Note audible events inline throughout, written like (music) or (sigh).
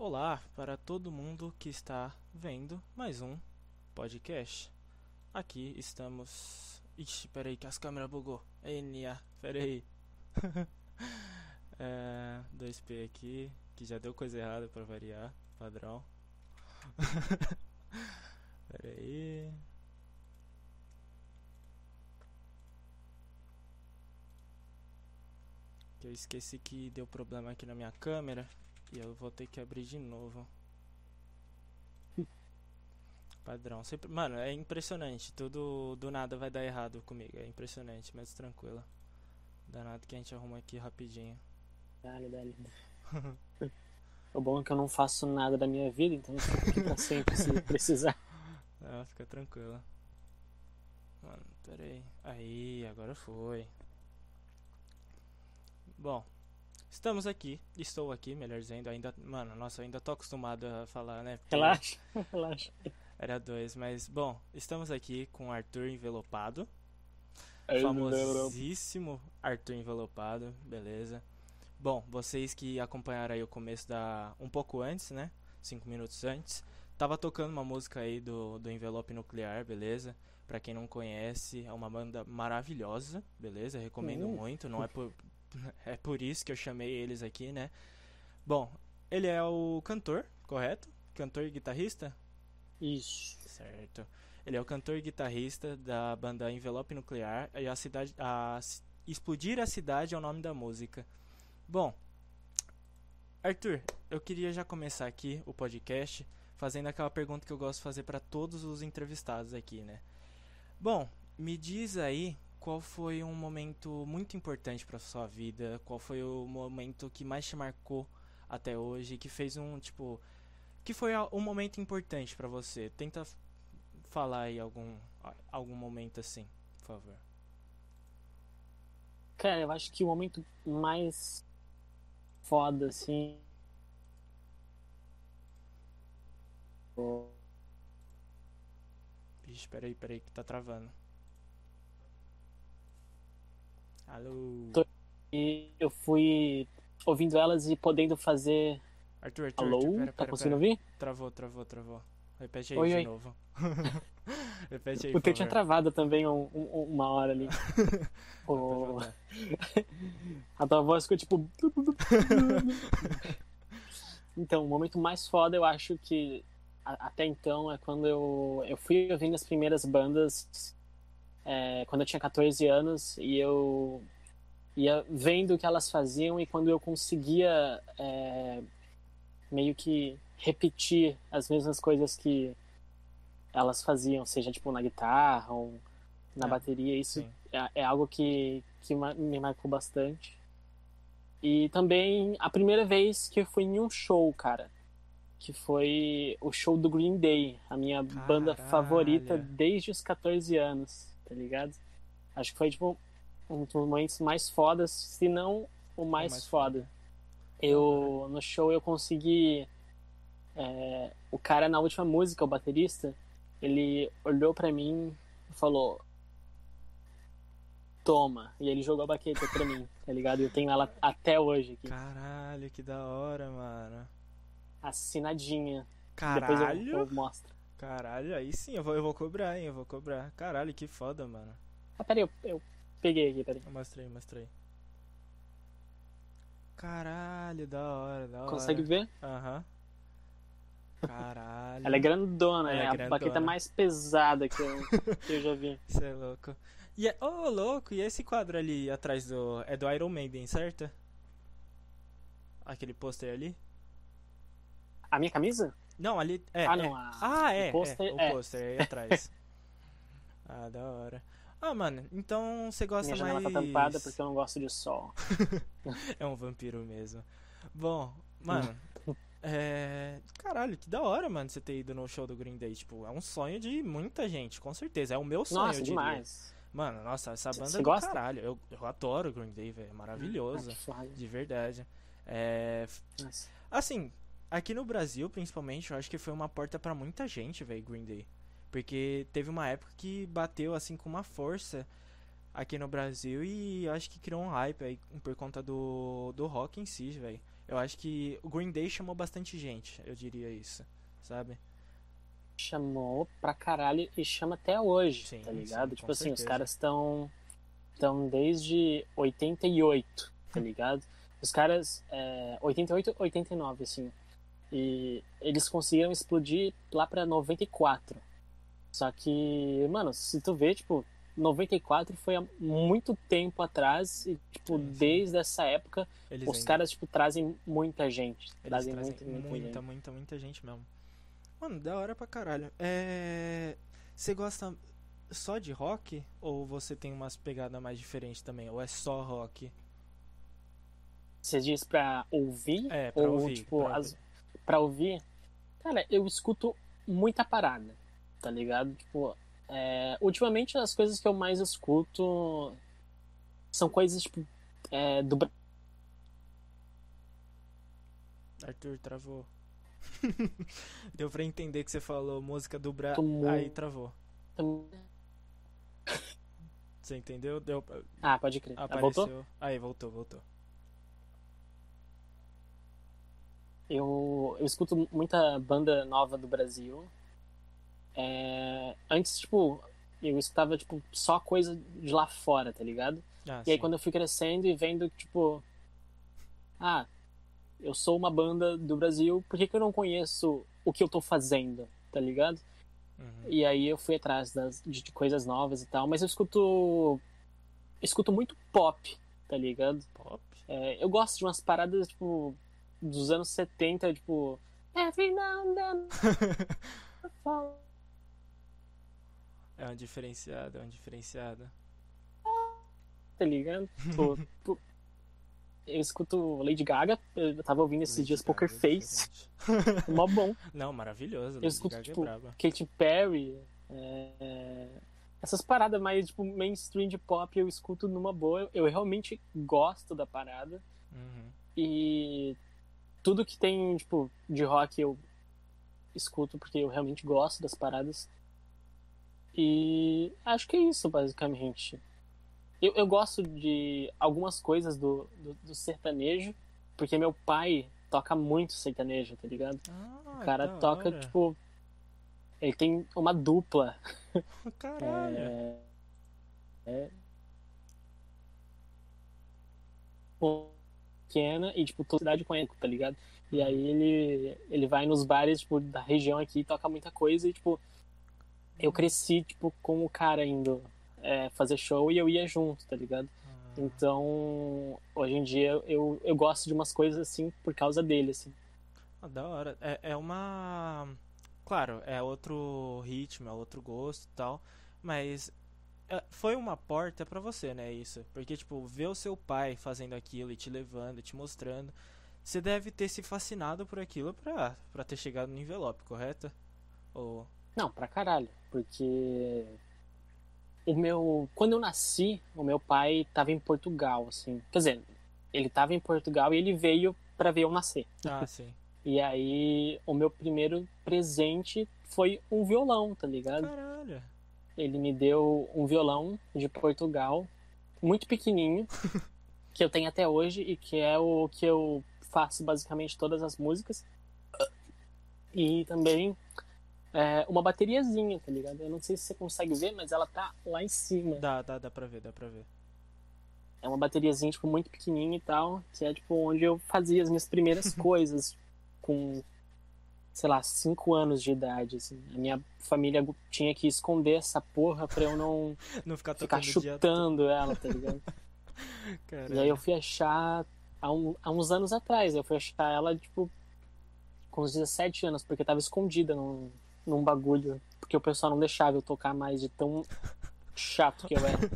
Olá para todo mundo que está vendo mais um podcast. Aqui estamos. Ixi, peraí que as câmeras bugou. NA, peraí. (laughs) é, 2P aqui, que já deu coisa errada para variar, padrão. (laughs) peraí. Que eu esqueci que deu problema aqui na minha câmera e eu vou ter que abrir de novo. (laughs) Padrão. Sempre, mano, é impressionante. Tudo do nada vai dar errado comigo. É impressionante, mas tranquilo. Danado que a gente arruma aqui rapidinho. Dale, dale. (laughs) o bom é que eu não faço nada da minha vida, então eu fico aqui pra sempre se (laughs) precisar. Ah, fica tranquilo. Mano, pera aí. Aí, agora foi. Bom, estamos aqui. Estou aqui, melhor dizendo. Ainda, mano, nossa, eu ainda tô acostumado a falar, né? Porque relaxa, (laughs) relaxa. Era dois, mas bom, estamos aqui com Arthur Envelopado. Aí, famosíssimo Arthur Envelopado, beleza. Bom, vocês que acompanharam aí o começo da. um pouco antes, né? Cinco minutos antes. Tava tocando uma música aí do, do Envelope Nuclear, beleza? Pra quem não conhece, é uma banda maravilhosa, beleza? Recomendo muito, não é por, é por isso que eu chamei eles aqui, né? Bom, ele é o cantor, correto? Cantor e guitarrista? Isso. Certo. Ele é o cantor e guitarrista da banda Envelope Nuclear e a cidade a Explodir a cidade é o nome da música. Bom, Arthur, eu queria já começar aqui o podcast fazendo aquela pergunta que eu gosto de fazer para todos os entrevistados aqui, né? Bom, me diz aí qual foi um momento muito importante para sua vida, qual foi o momento que mais te marcou até hoje, que fez um tipo, que foi um momento importante para você. Tenta falar aí algum algum momento assim, por favor. Cara, eu acho que o momento mais foda, assim. Vixe, peraí, peraí, que tá travando. Alô? E eu fui ouvindo elas e podendo fazer. Arthur, Arthur, Alô? Arthur, pera, tá pera, conseguindo pera. ouvir? Travou, travou, travou. Repete aí Oi, de oi. novo. (laughs) Repete aí, O teu tinha travado também um- um- uma hora ali. (laughs) O- (laughs) A tua voz ficou tipo. Então, o momento mais foda eu acho que a- até então é quando eu, eu fui ouvindo as primeiras bandas é, quando eu tinha 14 anos e eu ia vendo o que elas faziam e quando eu conseguia é, meio que repetir as mesmas coisas que elas faziam, seja tipo na guitarra ou na É, bateria, isso é, é algo que, que me marcou bastante. E também a primeira vez que eu fui em um show, cara. Que foi o show do Green Day, a minha banda Caralho. favorita desde os 14 anos, tá ligado? Acho que foi tipo um dos momentos mais fodas, se não o mais, mais foda. Eu no show eu consegui é, o cara na última música, o baterista, ele olhou pra mim e falou: Toma. E ele jogou a baqueta pra mim, tá ligado? Eu tenho ela até hoje aqui. Caralho, que da hora, mano. Assinadinha. Caralho. Depois eu, eu mostro. Caralho, aí sim, eu vou, eu vou cobrar, hein, eu vou cobrar. Caralho, que foda, mano. Ah, peraí, eu, eu peguei aqui, peraí. Mostrei, mostrei. Caralho, da hora, da hora. Consegue ver? Aham. Caralho. Ela é grandona, Ela é é a grandona. baqueta mais pesada que eu, que eu já vi. (laughs) Você é louco. E é, ô, louco, e esse quadro ali atrás do. É do Iron Maiden, certo? Aquele pôster ali? A minha camisa? Não, ali. É, Ah, é. não, a- ah, é. o pôster é, o é. pôster aí atrás. (laughs) ah, da hora. Ah, mano, então você gosta Minha janela mais. tá tampada porque eu não gosto de sol. (laughs) É um vampiro mesmo. Bom, mano. É. Caralho, que da hora, mano, você ter ido no show do Green Day. Tipo, é um sonho de muita gente, com certeza. É o meu sonho, Nossa, demais. Mano, nossa, essa banda cê é do gosta? caralho. Eu, eu adoro o Green Day, velho. É maravilhoso. Ah, que foda. De verdade. É. Nossa. Assim, aqui no Brasil, principalmente, eu acho que foi uma porta pra muita gente, velho, Green Day. Porque teve uma época que bateu, assim, com uma força. aqui no Brasil e acho que criou um hype aí por conta do, do rock em si, velho. Eu acho que o Green Day chamou bastante gente, eu diria isso, sabe? Chamou pra caralho e chama até hoje, sim, tá ligado? Sim, tipo assim, certeza. os caras estão estão desde 88, tá (laughs) ligado? Os caras, é, 88, 89, assim. E eles conseguiram explodir lá pra 94. Só que, mano, se tu vê, tipo, 94 foi há muito tempo atrás e, tipo, Sim, sim. desde essa época, Eles os ainda- caras, tipo, trazem muita gente. Eles Trazem trazem muita, muita, muita, gente. muita, muita gente mesmo. Mano, da hora pra caralho. É. Você gosta só de rock? Ou você tem umas pegadas mais diferentes também? Ou é só rock? Você diz pra ouvir? É, pra ou, ouvir. tipo, pra as- ouvir. Pra ouvir? Cara, eu escuto muita parada, tá ligado? Tipo, é, ultimamente as coisas que eu mais escuto são coisas, tipo, é, do Brasil. Arthur, travou. (laughs) Deu pra entender que você falou música do Bra... Muito. Aí travou. Você entendeu? Deu... Ah, pode crer. Ah, Apareceu. voltou? Aí, voltou, voltou. Eu, eu escuto muita banda nova do Brasil. É, antes, tipo, eu escutava, tipo, só coisa de lá fora, tá ligado? Ah, E aí sim. quando eu fui crescendo e vendo, tipo, ah, eu sou uma banda do Brasil, por que, que eu não conheço o que eu tô fazendo, tá ligado? Uhum. E aí eu fui atrás das, de, de coisas novas e tal, mas eu escuto. eu escuto muito pop, tá ligado? Pop? É, eu gosto de umas paradas, tipo, dos anos 70, tipo. Every now and then. (laughs) É uma diferenciada, é uma diferenciada. tá ligado? Tipo, (laughs) tipo, eu escuto Lady Gaga, eu tava ouvindo esses Lady dias Gaga Poker é Face, mó bom. Não, maravilhoso. Eu Lady escuto, Gaga tipo, é. Katy Perry, é, é, essas paradas mais, tipo, mainstream de pop eu escuto numa boa. Eu, eu realmente gosto da parada. Uhum. E tudo que tem, tipo, de rock eu escuto porque eu realmente gosto das paradas. E acho que é isso, basicamente. Eu, eu gosto de algumas coisas do, do, do sertanejo, porque meu pai toca muito sertanejo, tá ligado? Ah, O cara da toca, hora. tipo. Ele tem uma dupla. (laughs) Caralho. É, é, pequena e, tipo, toda cidade conhece, tá ligado? E aí ele, ele vai nos bares, tipo, da região aqui e toca muita coisa e, tipo, eu cresci, tipo, com o cara indo é, fazer show e eu ia junto, tá ligado? Ah, Então, hoje em dia eu, eu gosto de umas coisas assim por causa dele, assim. ah, da hora. É, é uma. Claro, é outro ritmo, é outro gosto e tal. Mas foi uma porta pra você, né? Isso. Porque, tipo, ver o seu pai fazendo aquilo e te levando, te mostrando. Você deve ter se fascinado por aquilo pra, pra ter chegado no envelope, correto? Ou. Não, pra caralho, porque o meu, quando eu nasci, o meu pai tava em Portugal, assim. Quer dizer, ele tava em Portugal e ele veio pra ver eu nascer. Ah, (laughs) sim. E aí, o meu primeiro presente foi um violão, tá ligado? Caralho. Ele me deu um violão de Portugal, muito pequenininho, (laughs) que eu tenho até hoje e que é o que eu faço basicamente todas as músicas. E também é, uma bateriazinha, tá ligado? Eu não sei se você consegue ver, mas ela tá lá em cima. Dá, dá, dá pra ver, dá pra ver. É uma bateriazinha, tipo, muito pequenininha e tal, que é, tipo, onde eu fazia as minhas primeiras (laughs) coisas com, sei lá, cinco anos de idade, assim. A minha família tinha que esconder essa porra pra eu não (laughs) Não ficar ficar chutando ela, tá ligado? (laughs) Caralho. E aí eu fui achar há, um- há uns anos atrás, eu fui achar ela, tipo, com uns 17 anos, porque tava escondida num, num bagulho, porque o pessoal não deixava eu tocar mais de tão (laughs) chato que eu era.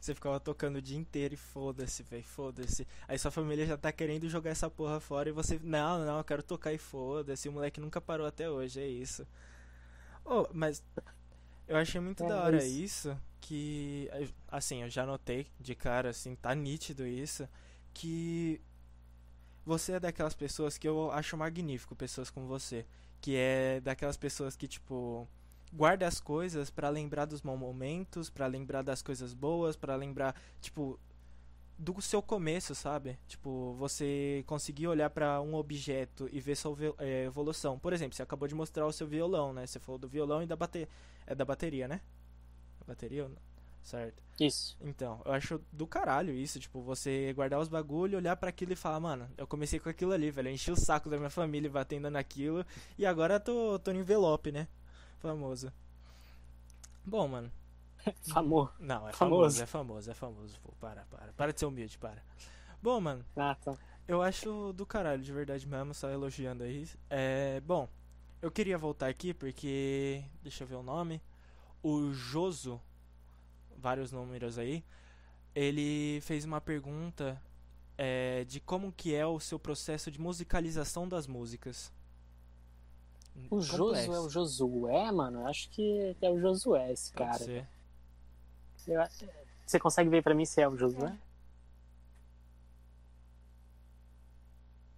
Você ficava tocando o dia inteiro e foda-se, velho, foda-se. Aí sua família já tá querendo jogar essa porra fora e você, não, não, eu quero tocar e foda-se. O moleque nunca parou até hoje, é isso. Oh, mas eu achei muito É, da hora isso. isso, que, assim, eu já notei de cara, assim, tá nítido isso, que você é daquelas pessoas que eu acho magnífico, pessoas como você. Que é daquelas pessoas que, tipo, guarda as coisas pra lembrar dos bons momentos, pra lembrar das coisas boas, pra lembrar, tipo, do seu começo, sabe? Tipo, você conseguir olhar pra um objeto e ver sua é, evolução. Por exemplo, você acabou de mostrar o seu violão, né? Você falou do violão e da bateria. É da bateria, né? Bateria? ou não? Certo. Isso. Então, eu acho do caralho isso, tipo, você guardar os bagulho, olhar pra aquilo e falar, mano, eu comecei com aquilo ali, velho, eu enchi o saco da minha família batendo naquilo, e agora tô, tô no envelope, né? Famoso. Bom, mano. Famoso. Não, é Famoso. famoso, é famoso, é famoso. Pô, para, para. Para de ser humilde, para. Bom, mano, Ah, tá. eu acho do caralho, de verdade mesmo, só elogiando aí. É, bom, eu queria voltar aqui porque, deixa eu ver o nome, o Joso, vários números aí, ele fez uma pergunta é, de como que é o seu processo de musicalização das músicas. O Josué é o Josué, mano? Eu acho que é o Josué esse Pode cara. ser. Eu Você consegue ver pra mim se é o Josué?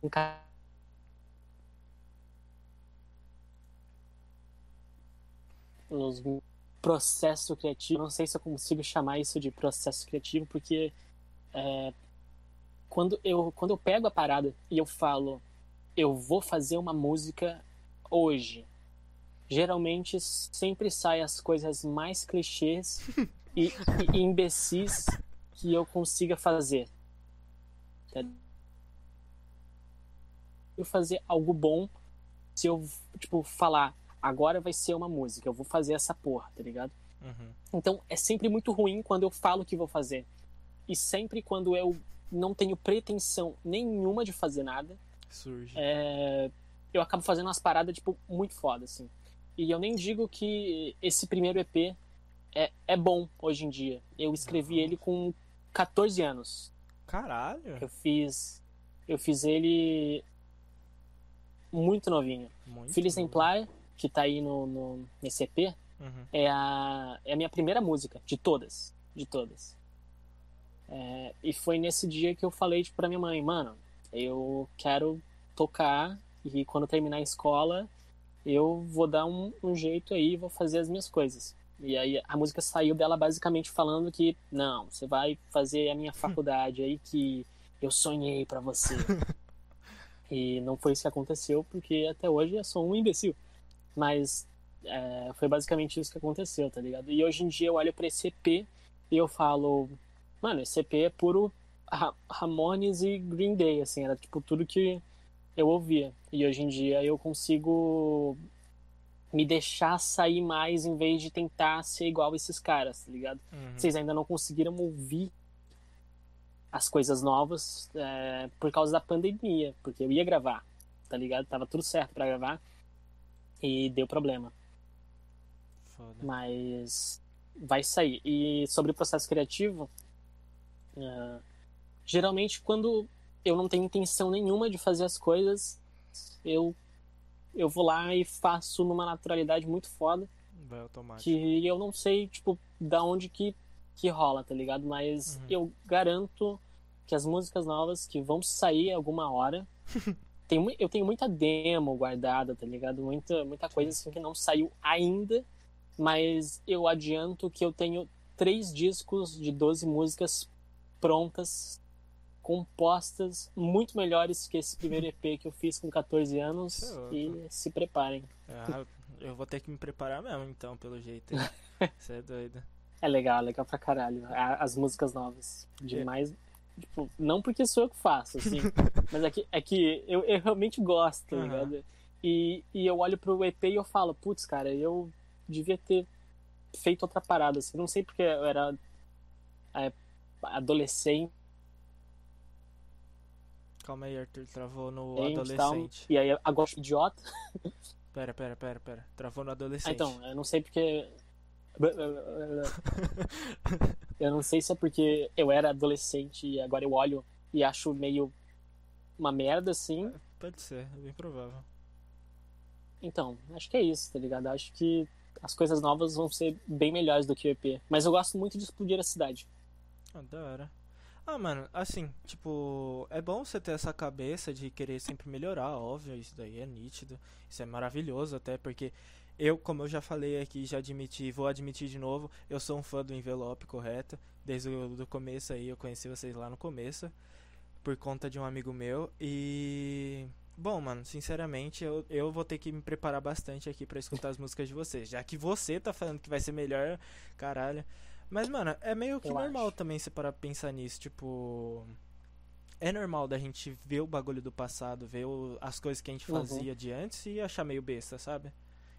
Um cara. Os processo criativo, não sei se eu consigo chamar isso de processo criativo, porque é, quando, eu, quando eu pego a parada e eu falo, eu vou fazer uma música hoje, geralmente sempre saem as coisas mais clichês (laughs) e, e imbecis que eu consiga fazer. Eu fazer algo bom se eu, tipo, falar, agora vai ser uma música, eu vou fazer essa porra, tá ligado? Uhum. Então é sempre muito ruim quando eu falo que vou fazer. E sempre quando eu não tenho pretensão nenhuma de fazer nada, Surge. é, eu acabo fazendo umas paradas, tipo, muito foda, assim. E eu nem digo que esse primeiro EP é, é bom hoje em dia. Eu escrevi Nossa. ele com 14 anos. Caralho. Eu fiz. Eu fiz ele muito novinho. Muito Filho bom. Exemplar, que tá aí no, no, nesse EP, Uhum. é a, é a minha primeira música, de todas. De todas. É, e foi nesse dia que eu falei tipo, pra minha mãe, mano, eu quero tocar e quando terminar a escola eu vou dar um, um jeito aí, vou fazer as minhas coisas. E aí a música saiu dela basicamente falando que, não, você vai fazer a minha (laughs) faculdade aí que eu sonhei pra você. (laughs) e não foi isso que aconteceu, porque até hoje eu sou um imbecil. Mas é, foi basicamente isso que aconteceu, tá ligado? E hoje em dia eu olho pra esse EP e eu falo, mano, esse EP é puro Ra- Ramones e Green Day, assim, era tipo tudo que eu ouvia. E hoje em dia eu consigo me deixar sair mais em vez de tentar ser igual esses caras, tá ligado? Uhum. Vocês ainda não conseguiram ouvir as coisas novas é, por causa da pandemia, porque eu ia gravar, tá ligado? Tava tudo certo pra gravar e deu problema. Foda. Mas vai sair. E sobre o processo criativo, é, geralmente quando eu não tenho intenção nenhuma de fazer as coisas, eu eu vou lá e faço numa naturalidade muito foda, Vai automático. que eu não sei, tipo, da onde que, que rola, tá ligado? Mas Uhum. eu garanto que as músicas novas que vão sair alguma hora. (laughs) tem, eu tenho muita demo guardada, tá ligado? Muita, muita coisa assim que não saiu ainda, mas eu adianto que eu tenho três discos de 12 músicas prontas, compostas, muito melhores que esse primeiro EP que eu fiz com 14 anos. É e se preparem. Ah, eu vou ter que me preparar mesmo, então, pelo jeito. Você (laughs) é doido. É legal, é legal pra caralho. A- As músicas novas. É. Demais. Tipo, não porque sou eu que faço, assim. (laughs) mas é que, é que eu, eu realmente gosto, Aham. ligado? E, e eu olho pro EP e eu falo, putz, cara, eu devia ter feito outra parada, assim. Não sei porque eu era é, adolescente Calma aí, Arthur. Travou no tal. adolescente. E aí agora idiota. Pera, pera, pera, pera. Travou no Ah, adolescente. então, eu não sei porque. Eu não sei se é porque eu era adolescente e agora eu olho e acho meio uma merda, assim. Pode ser, é bem provável. Então, acho que é isso, tá ligado? Acho que as coisas novas vão ser bem melhores do que o EP. Mas eu gosto muito de explodir a cidade. Ah, da hora. Ah, mano, assim, tipo, é bom você ter essa cabeça de querer sempre melhorar, óbvio, isso daí é nítido, isso é maravilhoso até, porque eu, como eu já falei aqui, já admiti, vou admitir de novo, eu sou um fã do envelope, correto? Desde o do começo aí, eu conheci vocês lá no começo, por conta de um amigo meu. E. Bom, mano, sinceramente, eu, eu vou ter que me preparar bastante aqui para escutar as músicas de vocês. Já que você tá falando que vai ser melhor, caralho. Mas, mano, é meio que Eu normal acho. também você parar pra pensar nisso. Tipo. É normal da gente ver o bagulho do passado, ver o- as coisas que a gente Uhum. fazia de antes e achar meio besta, sabe?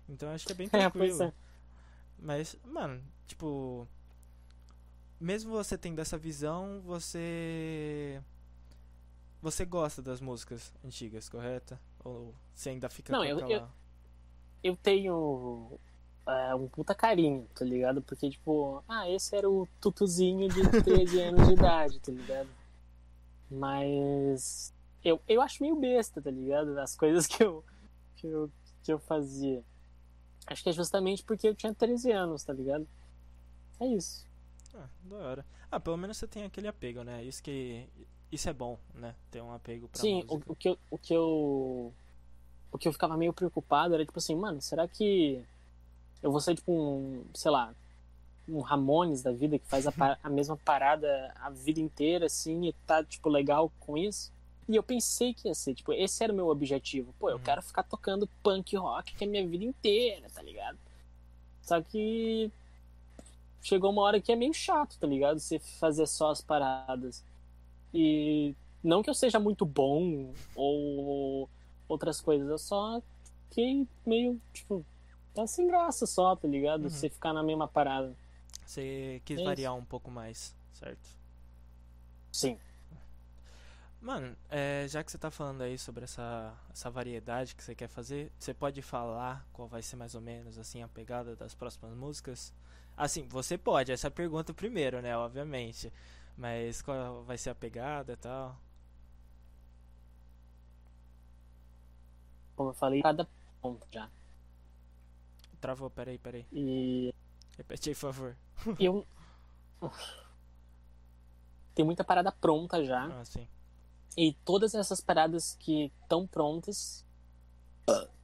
Então eu acho que é bem (laughs) É, tranquilo. é. Mas, mano, tipo. Mesmo você tendo essa visão, você. Você gosta das músicas antigas, correto? Ou você ainda fica Não, com eu- aquela. Eu tenho é, um puta carinho, tá ligado? Porque, tipo, ah, esse era o tutuzinho de 13 anos de idade, tá ligado? Mas eu, eu acho meio besta, tá ligado? As coisas que eu, que eu, que eu fazia. Acho que é justamente porque eu tinha 13 anos, tá ligado? É isso. Ah, da hora. Ah, pelo menos você tem aquele apego, né? Isso que. Isso é bom, né? Ter um apego pra Sim, o, o que eu, o que eu. O que eu ficava meio preocupado era tipo assim, mano, será que eu vou ser tipo um, sei lá, um Ramones da vida que faz a, a mesma parada a vida inteira, assim, e tá, tipo, legal com isso? E eu pensei que ia ser, tipo, esse era o meu objetivo. Pô, eu Uhum. quero ficar tocando punk rock que é a minha vida inteira, tá ligado? Só que chegou uma hora que é meio chato, tá ligado? Você fazer só as paradas. E não que eu seja muito bom ou outras coisas, eu só fiquei meio, tipo, tá sem graça só, tá ligado? Uhum. Você ficar na mesma parada. Você quis É variar um pouco mais, certo? Sim. Mano, é, já que você tá falando aí sobre essa, essa variedade que você quer fazer, você pode falar qual vai ser mais ou menos assim a pegada das próximas músicas? Assim, você pode, essa pergunta primeiro, né, obviamente. Mas qual vai ser a pegada e tal? Como eu falei, cada ponto já. Travou, peraí, peraí. E Repete aí, por favor. eu. Tem muita parada pronta já. Ah, sim. E todas essas paradas que estão prontas,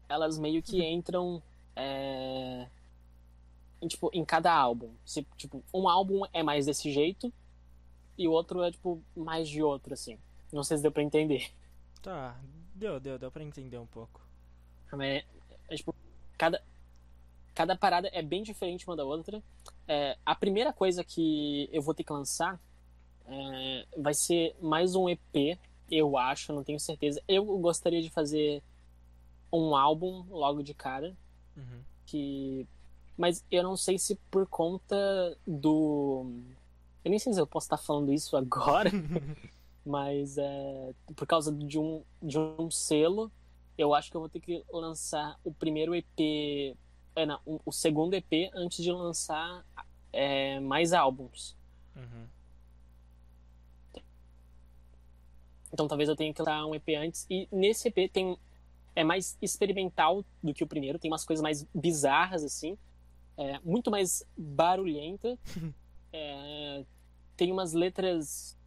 elas meio que (laughs) entram é, em, tipo, em cada álbum. Se, tipo, um álbum é mais desse jeito e o outro é tipo mais de outro, assim. Não sei se deu pra entender. Tá, deu, deu, deu pra entender um pouco. É, é, tipo, cada, cada parada é bem diferente uma da outra. É, a primeira coisa que eu vou ter que lançar é, vai ser mais um EP, eu acho, não tenho certeza. Eu gostaria de fazer um álbum logo de cara, Uhum. que mas eu não sei se por conta do eu nem sei se eu posso estar falando isso agora (laughs) mas é por causa de um de um selo eu acho que eu vou ter que lançar o primeiro EP o- o segundo EP antes de lançar é, mais álbuns. Uhum. então talvez eu tenha que lançar um EP antes. E nesse EP tem é mais experimental do que o primeiro tem umas coisas mais bizarras assim. É, muito mais barulhenta. (laughs) É, tem umas letras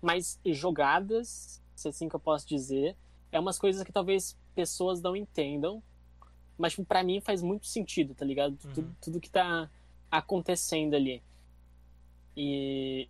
mais jogadas se é assim que eu posso dizer. É umas coisas que talvez pessoas não entendam mas tipo, pra mim faz muito sentido tá ligado Uhum. tudo, tudo que tá acontecendo ali e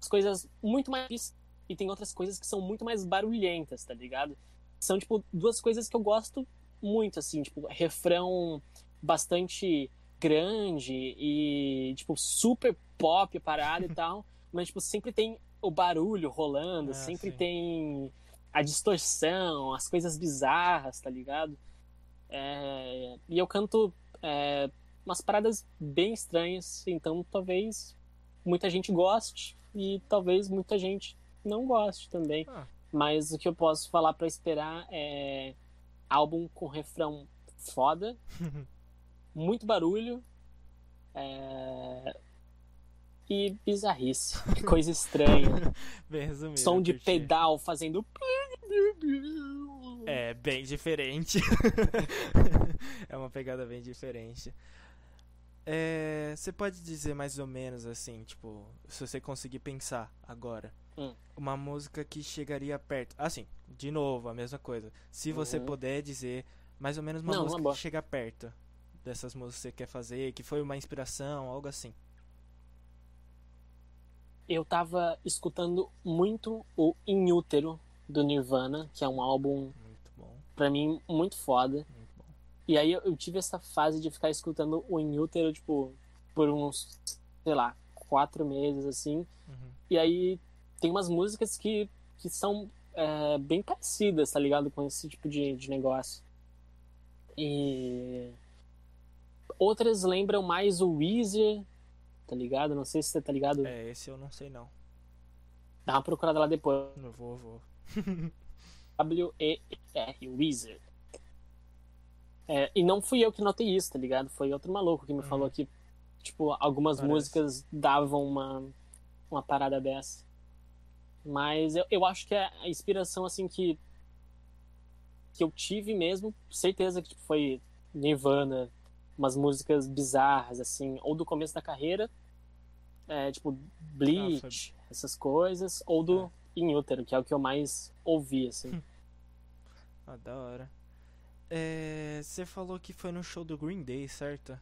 as coisas muito mais e tem outras coisas que são muito mais barulhentas, tá ligado? São tipo duas coisas que eu gosto muito assim, tipo, refrão bastante grande e tipo super pop a parada e (laughs) tal, mas tipo sempre tem o barulho rolando, Ah, sempre sim. tem a distorção, as coisas bizarras, tá ligado? É, e eu canto é, umas paradas bem estranhas, então talvez muita gente goste e talvez muita gente não goste também. Ah. Mas o que eu posso falar pra esperar é álbum com refrão foda, (laughs) muito barulho é, e bizarrice, (laughs) coisa estranha, Bem resumido. som de pedal fazendo É bem diferente. (laughs) é uma pegada bem diferente. É, você pode dizer mais ou menos assim, tipo, se você conseguir pensar agora, Hum. Uma música que chegaria perto. Assim, de novo, a mesma coisa. Se você Uhum. puder dizer mais ou menos uma Não, uma música boa. que chega perto dessas músicas que você quer fazer, que foi uma inspiração, algo assim. Eu tava escutando muito o In Útero do Nirvana, que é um álbum, pra mim, muito foda. muito. E aí eu, eu tive essa fase de ficar escutando o In Útero, tipo, por uns, sei lá, quatro meses, assim. Uhum. E aí tem umas músicas que, que são é, bem parecidas, tá ligado? Com esse tipo de, de negócio. E outras lembram mais o Weezer, tá ligado? Não sei se você tá ligado. É, esse eu não sei não. Dá uma procurada lá depois. Não vou, vou. (laughs) W-E-R, Weezer. É, e não fui eu que notei isso, tá ligado? Foi outro maluco que me Uhum. falou que, tipo, algumas Parece. músicas davam uma, uma parada dessa. Mas eu, eu acho que a inspiração, assim, que, que eu tive mesmo, certeza que tipo, foi Nirvana, umas músicas bizarras, assim, ou do começo da carreira, é, tipo, Bleach, essas coisas, ou do In Utero, que é o que eu mais ouvi, assim. Ah, da hora. É, você falou que foi no show do Green Day, certo?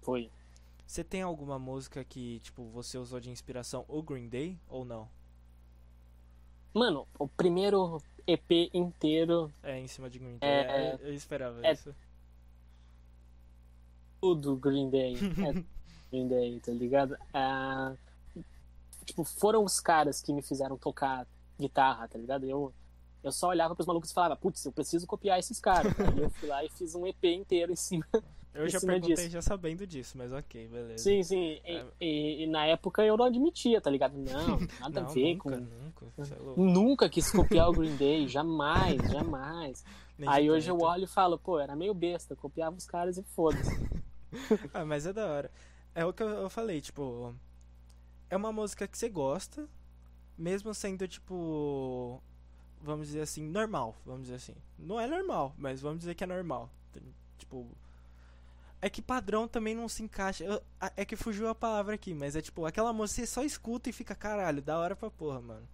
Foi. Você tem alguma música que, tipo, você usou de inspiração o Green Day ou não? Mano, o primeiro EP inteiro, É, em cima de Green Day. É, É, eu esperava é- isso. tudo Green Day. É (laughs) Green Day, tá ligado? Ah, tipo, foram os caras que me fizeram tocar guitarra, tá ligado? Eu, eu só olhava pros malucos e falava, putz, eu preciso copiar esses caras. Aí eu fui lá e fiz um EP inteiro em cima. (laughs) Eu em já cima perguntei disso. já sabendo disso, mas ok, beleza. Sim, sim. E, É. e- e na época eu não admitia, tá ligado? Não, (laughs) nada não, a ver nunca, com. nunca. É. Nunca quis copiar o (laughs) Green Day, jamais, jamais. Nem Aí hoje eu olho e falo, pô, era meio besta, copiava os caras e foda-se. Ah, mas é da hora. É o que eu falei, tipo. É uma música que você gosta, mesmo sendo, tipo. Vamos dizer assim, normal. Vamos dizer assim. Não é normal, mas vamos dizer que é normal. Tipo. É que padrão também não se encaixa. eu- é que fugiu a palavra aqui, mas é tipo, aquela música você só escuta e fica, caralho, da hora pra porra, mano.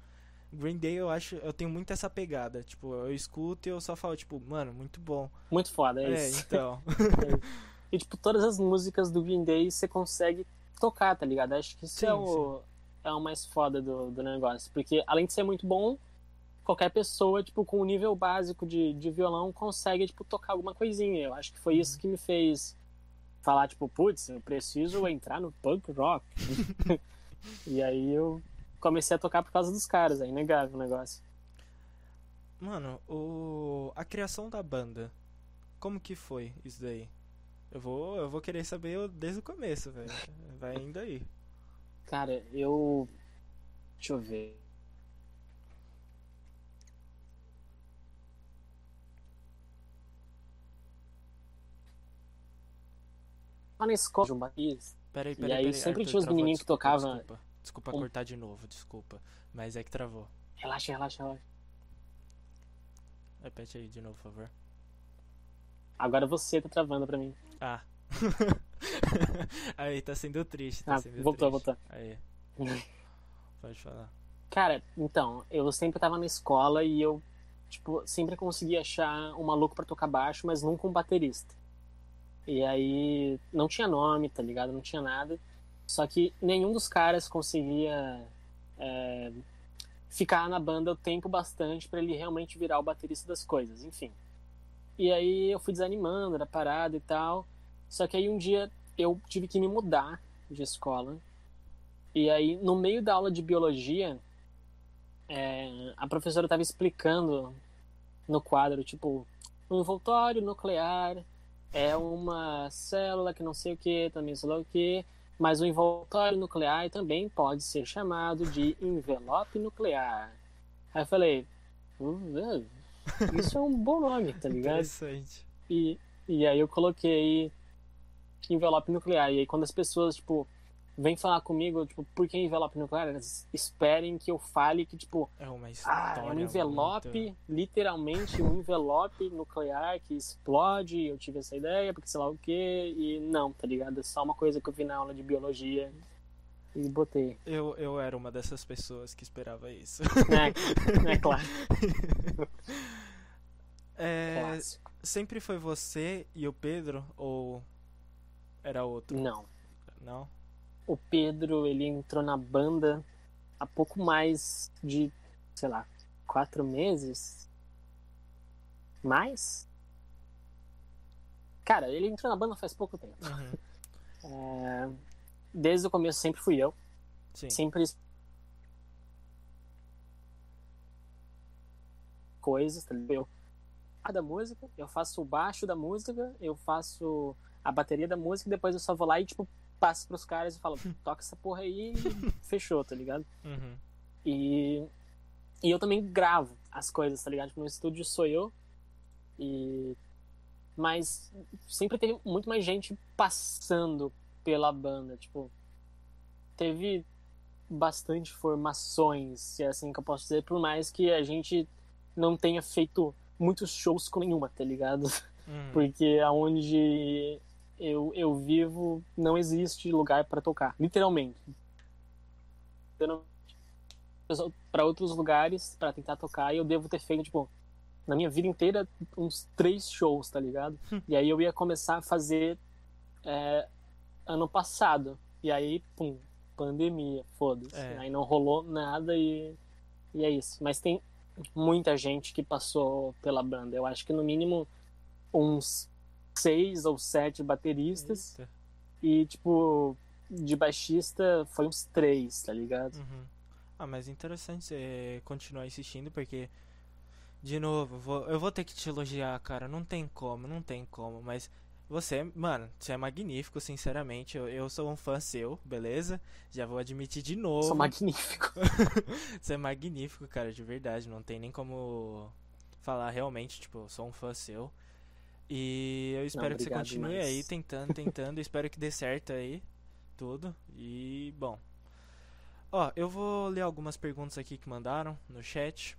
Green Day eu acho, eu tenho muito essa pegada. Tipo, eu escuto e eu só falo, tipo, mano, muito bom. Muito foda, é, É, isso. então. (laughs) E, tipo, todas as músicas do Green Day você consegue tocar, tá ligado? Acho que isso Sim, é, o, é o mais foda do, do negócio. Porque, além de ser muito bom, qualquer pessoa, tipo, com um nível básico de, de violão consegue, tipo, tocar alguma coisinha. Eu acho que foi isso que me fez falar, tipo, putz, eu preciso (laughs) entrar no punk rock. (laughs) e aí eu comecei a tocar por causa dos caras, é inegável o negócio. Mano, o... a criação da banda, como que foi isso daí? Eu vou, eu vou querer saber desde o começo, velho. Vai indo aí. Cara, eu. Deixa eu ver. Lá na escola de um país, Peraí, E peraí, aí peraí. sempre Arthur, tinha os menininhos que tocavam- Desculpa, desculpa Um- cortar de novo, desculpa. Mas é que travou. relaxa, relaxa, relaxa. Repete aí de novo, por favor. Agora você tá travando pra mim. Ah. (laughs) aí, tá sendo triste, tá Ah, sendo voltou, triste. voltou. Aí, pode falar. Cara, então, eu sempre tava na escola e eu, tipo, sempre conseguia achar um maluco pra tocar baixo, mas nunca um baterista. E aí não tinha nome, tá ligado? Não tinha nada. Só que nenhum dos caras conseguia é, ficar na banda o tempo bastante pra ele realmente virar o baterista das coisas, enfim. E aí eu fui desanimando da parada e tal. Só que aí um dia eu tive que me mudar de escola. E aí, no meio da aula de biologia, é, a professora estava explicando no quadro, tipo, o envoltório nuclear é uma célula que não sei o que, também sei lá o que, mas o envoltório nuclear também pode ser chamado de envelope nuclear. Aí eu falei, "Hum, é, isso é um bom nome, tá ligado? Interessante. E, e aí eu coloquei envelope nuclear. E aí quando as pessoas, tipo, vêm falar comigo, tipo, por que envelope nuclear? Elas esperem que eu fale que, tipo, É uma ah, história. é um envelope, muito- literalmente um envelope nuclear que explode. Eu tive essa ideia, porque sei lá o quê. E não, tá ligado? É só uma coisa que eu vi na aula de biologia. E botei. Eu, eu era uma dessas pessoas que esperava isso. É, é claro. (laughs) É, Clássico. sempre foi você e o Pedro ou era outro? Não. Não? O Pedro, ele entrou na banda há pouco mais de, sei lá, quatro meses? Mais? Cara, ele entrou na banda faz pouco tempo. Uhum. É, desde o começo sempre fui eu. Sim. Sempre coisas, tá ligado? Eu a da música, eu faço o baixo da música, eu faço a bateria da música, e depois eu só vou lá e, tipo, passo pros caras e falo, (laughs) toca essa porra aí e fechou, tá ligado? Uhum. E, e eu também gravo as coisas, tá ligado? Tipo, no estúdio sou eu. E mas sempre teve muito mais gente passando pela banda, tipo, teve bastante formações, se é assim que eu posso dizer, por mais que a gente não tenha feito muitos shows com nenhuma, tá ligado? Uhum. Porque aonde eu, eu vivo não existe lugar para tocar, literalmente. Para outros lugares para tentar tocar e eu devo ter feito tipo na minha vida inteira uns três shows, tá ligado? e aí eu ia começar a fazer é, ano passado e aí pum pandemia, foda-se. É. Aí não rolou nada e e é isso. Mas tem muita gente que passou pela banda. Eu acho que no mínimo uns seis ou sete bateristas Eita. e tipo de baixista foi uns três, tá ligado? Uhum. Ah, mas interessante você continuar insistindo, porque, de novo, vou- eu vou ter que te elogiar, cara. Não tem como, não tem como. Mas você, mano, você é magnífico, sinceramente. Eu, eu sou um fã seu, beleza? Já vou admitir de novo. Sou magnífico. (laughs) Você é magnífico, cara, de verdade. Não tem nem como falar realmente, tipo, sou um fã seu. E eu espero que você continue demais. aí tentando, (laughs) tentando. espero que dê certo aí tudo. E bom. Ó, eu vou ler algumas perguntas aqui que mandaram no chat.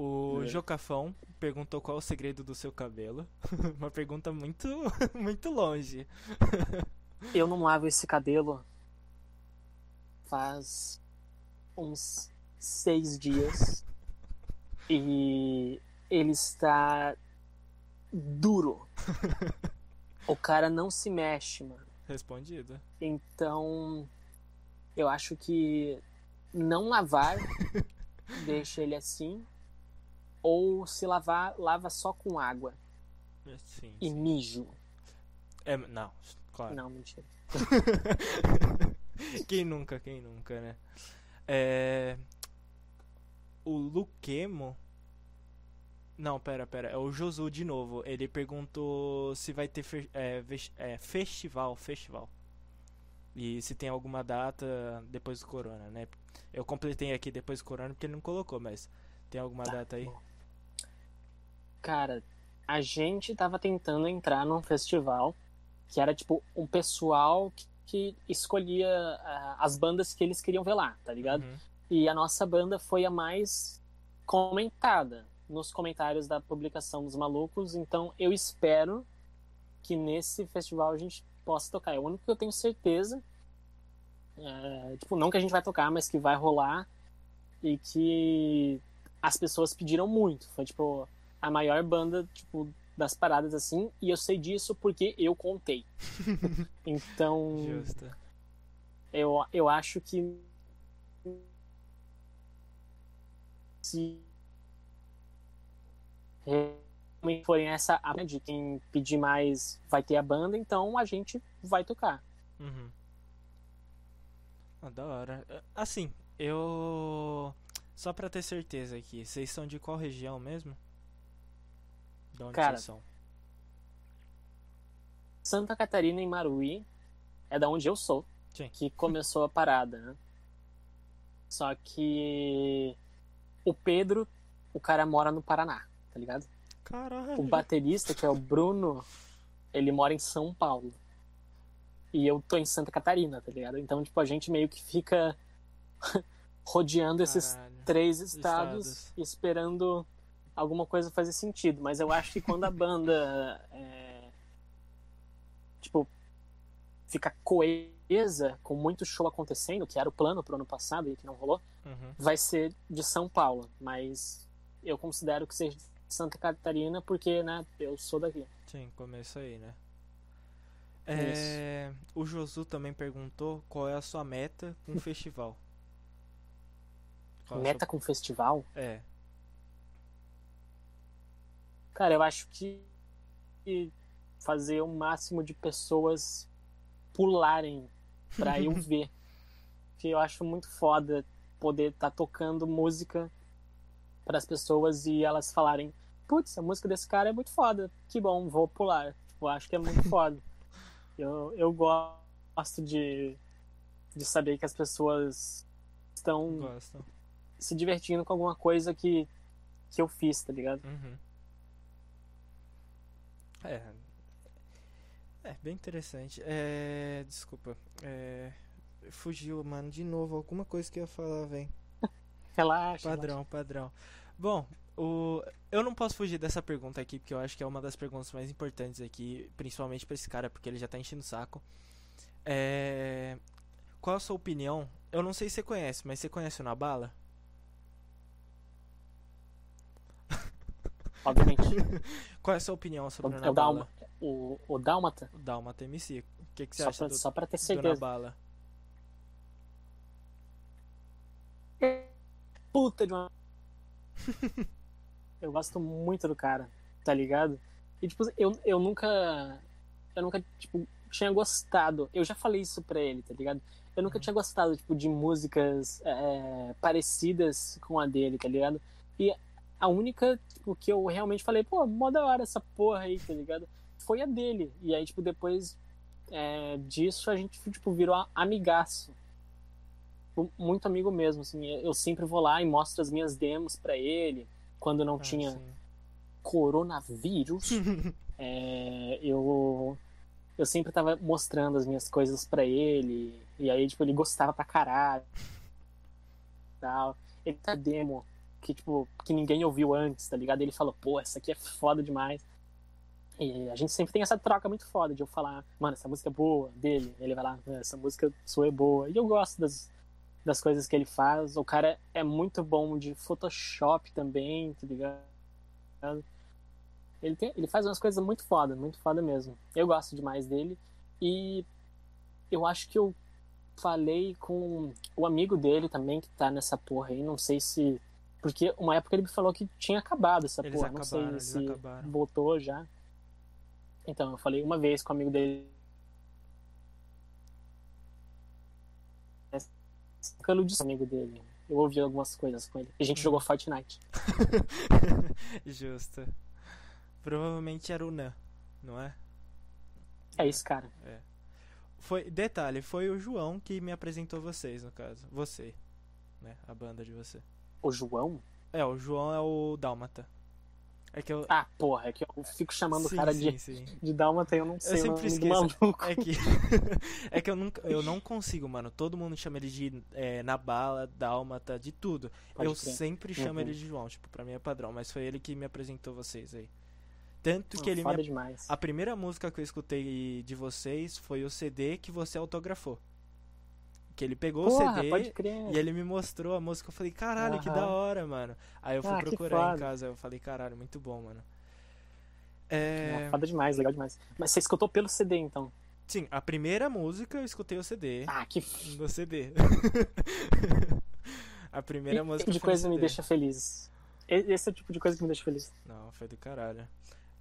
O É. Jocafão perguntou qual é o segredo do seu cabelo. (laughs) Uma pergunta muito (laughs) muito longe. Eu não lavo esse cabelo faz uns seis dias (laughs) e ele está duro. O cara não se mexe, mano. Respondido. Então, eu acho que não lavar deixa ele assim, ou se lavar, lava só com água Sim. e mijo. É, não, claro. Não, mentira. (laughs) quem nunca, quem nunca, né? É... O Luquemo. Não, pera, pera. É o Josu de novo. Ele perguntou se vai ter fe- é, é, festival, festival. E se tem alguma data depois do corona, né? Eu completei aqui depois do corona porque ele não colocou, mas tem alguma Tá, data aí? bom. Cara, a gente tava tentando entrar num festival que era tipo um pessoal que, que escolhia ah, as bandas que eles queriam ver lá, tá ligado? Uhum. E a nossa banda foi a mais comentada nos comentários da publicação dos malucos, então eu espero que nesse festival a gente possa tocar. É o único que eu tenho certeza. É, tipo, não que a gente vai tocar, mas que vai rolar e que as pessoas pediram muito. Foi tipo a maior banda tipo das paradas assim, e eu sei disso porque eu contei. (laughs) então, Justo. eu, eu acho que se realmente forem essa a de quem pedir mais vai ter a banda, então a gente vai tocar. Uhum. Ah, da hora. Assim, eu. Só pra ter certeza aqui, vocês são de qual região mesmo? De onde Cara, vocês são? Santa Catarina e Maruí é da onde eu sou, Sim. que começou a parada, né? Só que o Pedro, o cara mora no Paraná, tá ligado? Caralho. O baterista, que é o Bruno, ele mora em São Paulo. E eu tô em Santa Catarina, tá ligado? Então, tipo, a gente meio que fica (laughs) rodeando esses Caralho. três estados, Estados. esperando alguma coisa fazer sentido. Mas eu acho que quando a banda (laughs) é, tipo fica coesa com muito show acontecendo, que era o plano pro ano passado e que não rolou, Uhum. vai ser de São Paulo, mas eu considero que seja de Santa Catarina porque, né, eu sou daqui. Sim, começa aí, né? É, o Josu também perguntou qual é a sua meta com o (laughs) festival. Qual é Meta com festival? sua- É. Cara, eu acho que fazer o máximo de pessoas pularem pra eu (laughs) ver. Que eu acho muito foda poder estar tocando música para as pessoas e elas falarem: Putz, a música desse cara é muito foda, que bom, vou pular. Tipo, eu acho que é muito (laughs) foda. Eu, eu gosto de, de saber que as pessoas estão Gostam. se divertindo com alguma coisa que, que eu fiz, tá ligado? Uhum. É. É, bem interessante. É. Desculpa. É. Fugiu, mano, de novo. Alguma coisa que eu ia falar, velho. (laughs) Relaxa. Padrão, padrão. Bom, o... eu não posso fugir dessa pergunta aqui, porque eu acho que é uma das perguntas mais importantes aqui, principalmente pra esse cara, porque ele já tá enchendo o saco. É... Qual a sua opinião? Eu não sei se você conhece, mas você conhece o Nabala? Obviamente. (laughs) Qual é a sua opinião sobre o o? Dalma, o, o Dálmata, O Dálmata MC. O que, que você só acha pra, do, só pra ter certeza. Puta de uma. (laughs) eu gosto muito do cara, tá ligado? E, tipo, eu, eu nunca. Eu nunca, tipo, tinha gostado. Eu já falei isso pra ele, tá ligado? Eu nunca Uhum. tinha gostado, tipo, de músicas é, parecidas com a dele, tá ligado? E a única, tipo, que eu realmente falei, pô, mó da hora essa porra aí, tá ligado? Foi a dele. E aí, tipo, depois é, disso a gente, tipo, virou amigaço. Tipo, Muito amigo mesmo, assim. Eu sempre vou lá e mostro as minhas demos pra ele. Quando não Ah, tinha sim. coronavírus, (laughs) é, eu eu sempre tava mostrando as minhas coisas pra ele e aí tipo ele gostava pra caralho tal ele tá demo que tipo que ninguém ouviu antes tá ligado ele falou pô essa aqui é foda demais e a gente sempre tem essa troca muito foda de eu falar mano essa música é boa dele ele vai lá essa música sua é boa e eu gosto das das coisas que ele faz o cara é muito bom de Photoshop também tá ligado ele, tem, ele faz umas coisas muito foda, muito foda mesmo. Eu gosto demais dele. E eu acho que eu falei com o amigo dele também, que tá nessa porra aí. Não sei se. Porque uma época ele me falou que tinha acabado essa Eles porra. Não acabaram, sei eles se acabaram. voltou já. Então, eu falei uma vez com o amigo dele. De amigo dele. Eu ouvi algumas coisas com ele. A gente Hum. jogou Fortnite. (laughs) Justo. Provavelmente era o Nan, não é? É isso, cara. Foi, detalhe, foi o João que me apresentou vocês, no caso. Você, né? A banda de você. O João? É, o João é o Dálmata. É que eu. Ah, porra, é que eu fico chamando sim, o cara sim, de, sim. de Dálmata e eu não sei o sempre nome do esqueço. maluco. É que. (laughs) é que eu nunca. Eu não consigo, mano. Todo mundo chama ele de é, na bala, Dálmata, de tudo. Pode eu crer. sempre chamo Uhum. ele de João, tipo, pra mim é padrão, mas foi ele que me apresentou vocês aí. Tanto que Ah, ele me demais. A primeira música que eu escutei de vocês foi o CD que você autografou. Que ele pegou Porra, o CD pode crer. e ele me mostrou a música. Eu falei, caralho, que Aham. da hora, mano. Aí eu fui Ah, que procurar em casa. Eu falei, caralho, muito bom, mano. É... Ah, Foda demais, legal demais. Mas você escutou pelo CD, então? Sim, a primeira música eu escutei o CD. Ah, que. No CD. (laughs) a primeira Esse música tipo de coisa me deixa feliz. E- Esse é o tipo de coisa que me deixa feliz. Não, foi do caralho.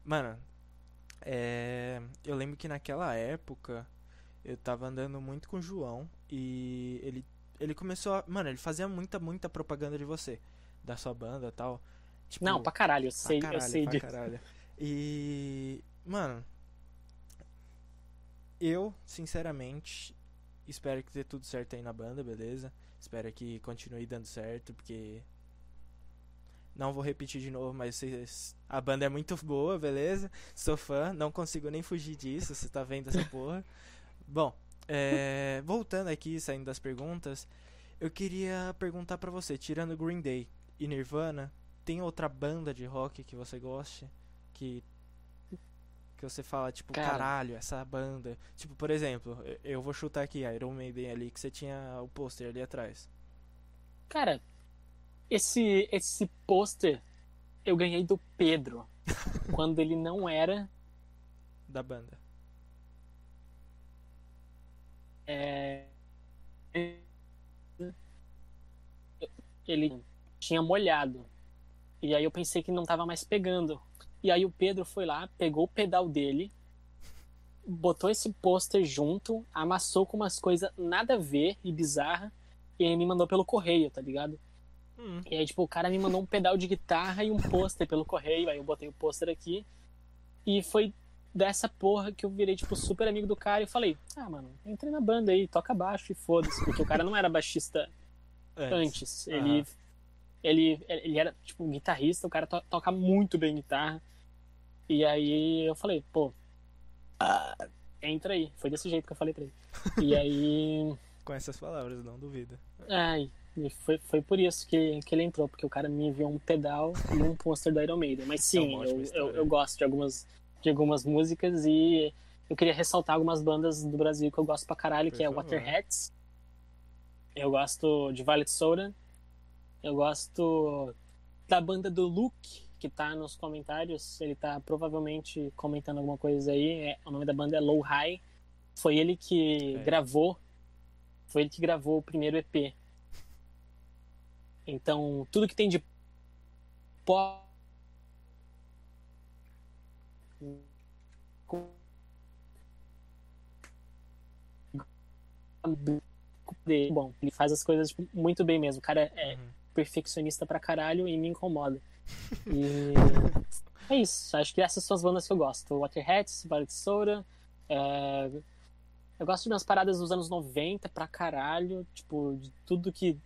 Mano, é... eu lembro que naquela época eu tava andando muito com o João e ele, ele começou a. Mano, ele fazia muita, muita propaganda de você, da sua banda e tal. Tipo, Não, pra caralho, eu pra sei, caralho, eu sei pra disso. caralho. E. Mano. Eu, sinceramente, espero que dê tudo certo aí na banda, beleza? Espero que continue dando certo, porque. Não vou repetir de novo, mas a banda é muito boa, beleza? Sou fã, não consigo nem fugir disso, você tá vendo essa porra. (laughs) Bom, é, voltando aqui, saindo das perguntas, eu queria perguntar pra você, tirando Green Day e Nirvana, tem outra banda de rock que você goste? Que Que você fala, tipo, Cara. caralho, essa banda. Tipo, por exemplo, eu- eu vou chutar aqui Iron Maiden ali, que você tinha o pôster ali atrás. Cara, esse, esse pôster eu ganhei do Pedro. (laughs) quando ele não era. Da banda. É, Ele tinha molhado. E aí eu pensei que não tava mais pegando. E aí o Pedro foi lá, pegou o pedal dele, botou esse pôster junto, amassou com umas coisas nada a ver e bizarra, e aí me mandou pelo correio, tá ligado? Hum, E aí, tipo, o cara me mandou um pedal de guitarra e um pôster pelo correio. Aí eu botei o pôster aqui. E foi dessa porra que eu virei, tipo, super amigo do cara e falei, ah, mano, entra na banda aí, toca baixo e foda-se. Porque o cara não era baixista antes. Ele, Aham. ele, ele era, tipo, guitarrista, o cara to- toca muito bem guitarra. E aí eu falei, pô, ah, entra aí. Foi desse jeito que eu falei pra ele. E aí. (laughs) Com essas palavras, não duvida. Ai, e foi, foi por isso que, que ele entrou, porque o cara me enviou um pedal e um pôster do Iron Maiden. Mas É sim, ótima eu, eu, eu gosto de algumas, de algumas músicas e eu queria ressaltar algumas bandas do Brasil que eu gosto pra caralho, que é. Waterheads. Eu gosto de Violet Soda. Eu gosto da banda do Luke, que tá nos comentários. Ele tá provavelmente comentando alguma coisa aí. É, o nome da banda é Low High. Foi ele que É. gravou. Foi ele que gravou o primeiro EP. Então, tudo que tem de pop. Bom, ele faz as coisas tipo, muito bem mesmo. O cara é Uhum. perfeccionista pra caralho e me incomoda. E (laughs) é isso. Acho que essas são as bandas que eu gosto. Waterheads, Violet Soda. é, Eu gosto de umas paradas dos anos 90 pra caralho. Tipo, de tudo que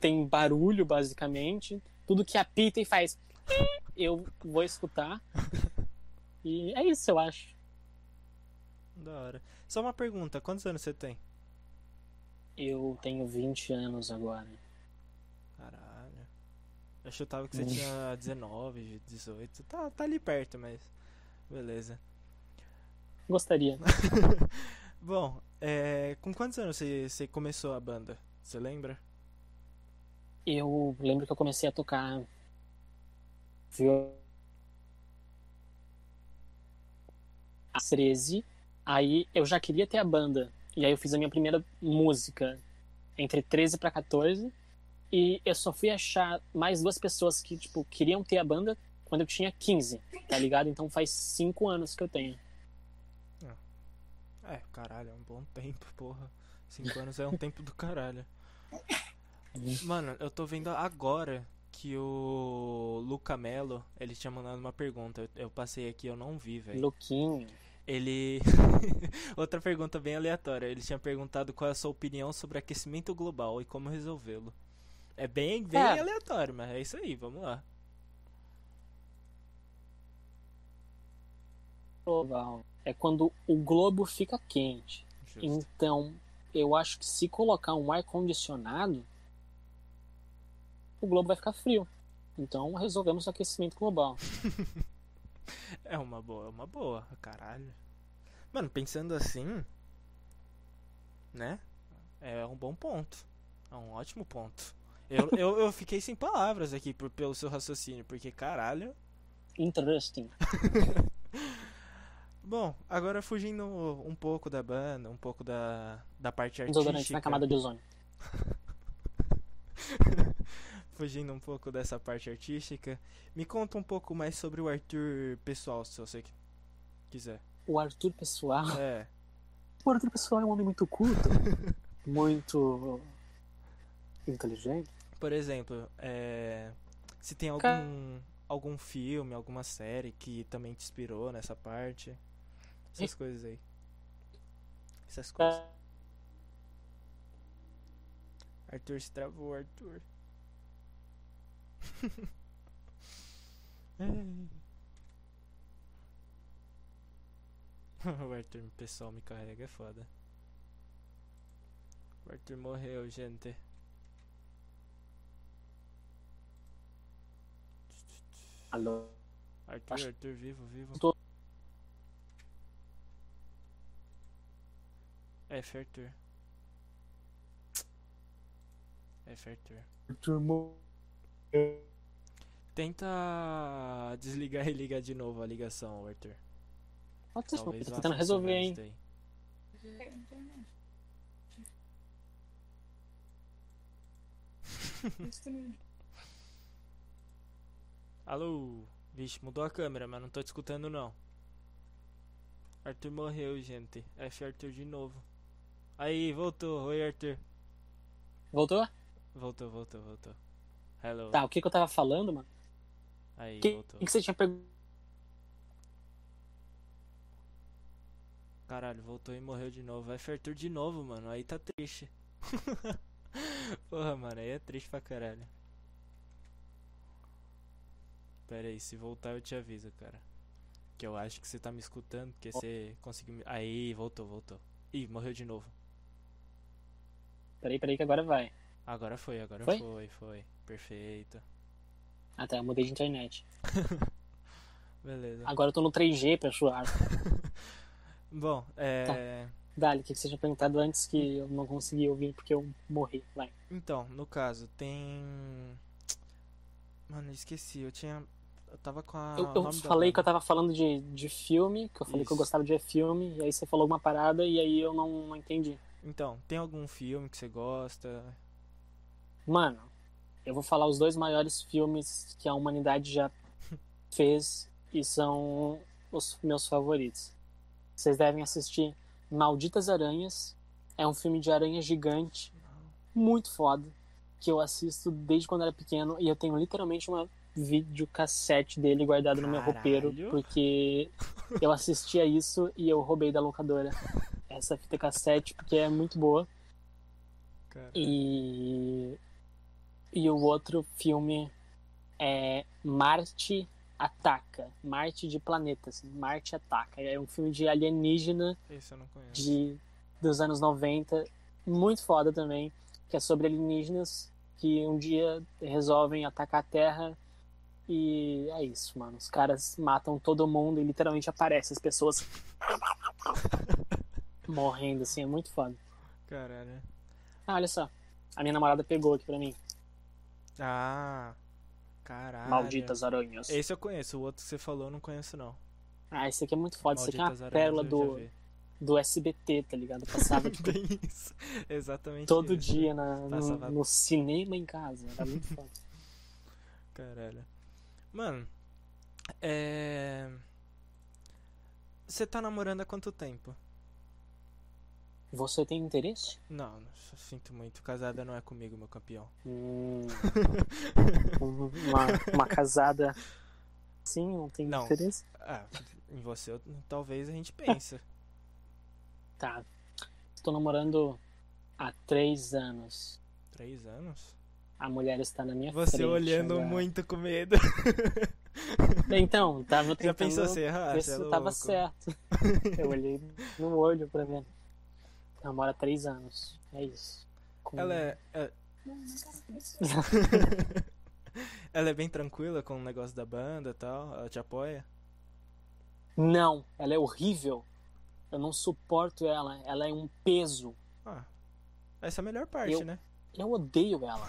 tem barulho, basicamente. Tudo que apita e faz. Eu vou escutar. (laughs) E é isso, eu acho. Da hora. Só uma pergunta, quantos anos você tem? Eu tenho 20 anos agora. Caralho. Eu chutava que você Hum. tinha 19, 18. Tá, tá ali perto, mas. Beleza. Gostaria. (laughs) Bom, é, com quantos anos você, você começou a banda? Você lembra? Eu lembro que eu comecei a tocar violão às 13. Aí eu já queria ter a banda. E aí eu fiz a minha primeira música entre 13 para 14. E eu só fui achar mais duas pessoas que, tipo, queriam ter a banda quando eu tinha 15, tá ligado? Então faz 5 anos que eu tenho. É, caralho, é um bom tempo, porra. Cinco anos é um tempo do caralho. Mano, eu tô vendo agora que o Luca Mello, ele tinha mandado uma pergunta. Eu, eu passei aqui, eu não vi, velho. Luquinho. Ele. (laughs) Outra pergunta bem aleatória. Ele tinha perguntado qual é a sua opinião sobre aquecimento global e como resolvê-lo. É bem, bem É. aleatório, mas é isso aí, vamos lá. global é quando o globo fica quente. Justo. Então, eu acho que se colocar um ar condicionado, o globo vai ficar frio. Então, resolvemos o aquecimento global. (laughs) (laughs) É uma boa, é uma boa, caralho. Mano, pensando assim, né? É um bom ponto. É um ótimo ponto. Eu, eu, eu fiquei sem palavras aqui por, pelo seu raciocínio, porque caralho. Interesting. (laughs) Bom, agora fugindo um pouco da banda, um pouco da, da parte Desodorante artística. na camada de ozônio. (laughs) Fugindo um pouco dessa parte artística, me conta um pouco mais sobre o Arthur pessoal, se você qui- quiser. O Arthur Pessoal. É, O Arthur Pessoal é um homem muito culto. (laughs) muito inteligente. por exemplo, é, se tem algum algum filme, alguma série que também te inspirou nessa parte, essas coisas aí. Essas coisas. Arthur se travou, Arthur. (laughs) o Arthur pessoal me carrega, é foda. O Arthur morreu, gente. Alô? Arthur, Acho... Arthur, vivo, vivo. Tô... F, Arthur. F, Arthur. Arthur morreu. Tenta desligar e ligar de novo a ligação, Arthur. Nossa, tô Talvez vá tentando resolver, hein? (laughs) Alô? Vixe, mudou a câmera, mas não tô te escutando não. Arthur morreu, gente. F Arthur de novo. Aí, voltou. Oi, Arthur. Voltou? Voltou, voltou, voltou. Hello. Tá, o que que eu tava falando, mano? Aí, O que, voltou. que, que você tinha perguntado? Caralho, voltou e morreu de novo. F Arthur de novo, mano. Aí tá triste. (laughs) Porra, mano, aí é triste pra caralho. Pera aí, se voltar eu te aviso, cara. Que eu acho que você tá me escutando, porque você conseguiu me... Aí, voltou, voltou. Ih, morreu de novo. Peraí, peraí, que agora vai. Agora foi, agora Foi? foi, foi. Perfeito. Ah, tá, eu mudei de internet. (laughs) Beleza. Agora eu tô no 3G, pessoal. (laughs) Bom, é. Dali, o que você tinha perguntado antes que eu não consegui ouvir porque eu morri? Vai. Então, no caso, tem. Mano, esqueci, eu tinha. Eu tava com a. eu eu falei que eu tava falando de, de filme, que eu falei que eu Isso. gostava de ver filme, e aí você falou alguma parada e aí eu não, não entendi. Então, tem algum filme que você gosta? Mano, eu vou falar os dois maiores filmes que a humanidade já (laughs) fez e são os meus favoritos. Vocês devem assistir Malditas Aranhas. É um filme de aranha gigante, muito foda, que eu assisto desde quando era pequeno e eu tenho literalmente uma videocassete dele guardado no meu roupeiro, Caralho. porque eu assistia isso e eu roubei da locadora (laughs) essa fita cassete porque é muito boa. Cara. E e o outro filme é Marte Ataca, Marte de planetas, Marte Ataca. É um filme de alienígena Esse eu não conheço. de dos anos 90, muito foda também, que é sobre alienígenas que um dia resolvem atacar a Terra e é isso, mano. Os caras matam todo mundo e literalmente aparecem as pessoas (laughs) morrendo assim, é muito foda. Caralho. Ah, olha só. A minha namorada pegou aqui pra mim. Ah. Caralho. Malditas aranhas. Esse eu conheço, o outro que você falou eu não conheço não. Ah, esse aqui é muito foda. Isso aqui é uma Malditas pérola eu do, do SBT, tá ligado? Passava (laughs) tipo, Bem isso. Exatamente todo isso. dia na, no, no cinema em casa. Era muito foda. (laughs) Caralho. Mano, é. Você tá namorando há quanto tempo? Você tem interesse? Não, sinto muito. Casada não é comigo, meu campeão. Hum, (laughs) uma, uma casada. Sim, não tem Não. interesse? Ah, em você talvez a gente pensa. (laughs) Tá. Estou namorando há três anos. Três anos? A mulher está na minha Você frente. olhando agora. muito com medo. (laughs) Então, tava Já tentando pensou assim, ah, você é tava certo. Eu olhei no olho pra ver. Namora há três anos. É isso. Com- Ela é, é- (laughs) Ela é bem tranquila com o negócio da banda e tal? Ela te apoia? Não, ela é horrível. Eu não suporto ela. Ela é um peso. Ah, essa é a melhor parte, Eu- né? Eu odeio ela.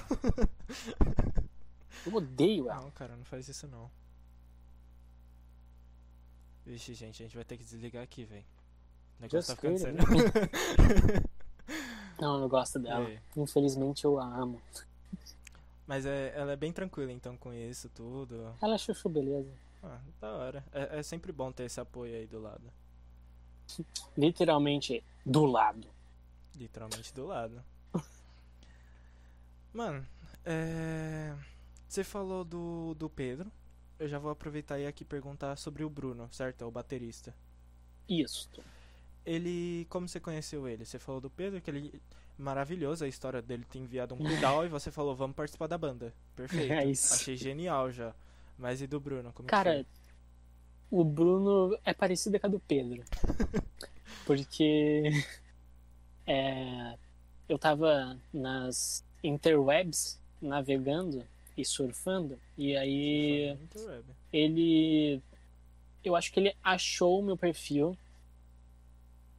Eu odeio ela. Não, cara, não faz isso não. Vixe, gente, a gente vai ter que desligar aqui, velho. O negócio Just tá ficando sério. (laughs) Não, eu gosto dela. aí? Infelizmente eu a amo. Mas é, ela é bem tranquila então com isso tudo. Ela é chuchu, beleza. Ah, da hora. É, é sempre bom ter esse apoio aí do lado. (laughs) Literalmente do lado. Literalmente do lado. Mano, é... Você falou do, do Pedro. Eu já vou aproveitar e aqui perguntar sobre o Bruno, certo? É o baterista. Isso. Ele. Como você conheceu ele? Você falou do Pedro, que ele. Maravilhoso a história dele ter enviado um pedal e você falou, vamos participar da banda. Perfeito. (laughs) É isso. Achei genial já. Mas e do Bruno? Como Cara, o Bruno é parecido com a do Pedro. (laughs) Porque é, eu tava nas interwebs navegando e surfando, e aí web. ele. Eu acho que ele achou o meu perfil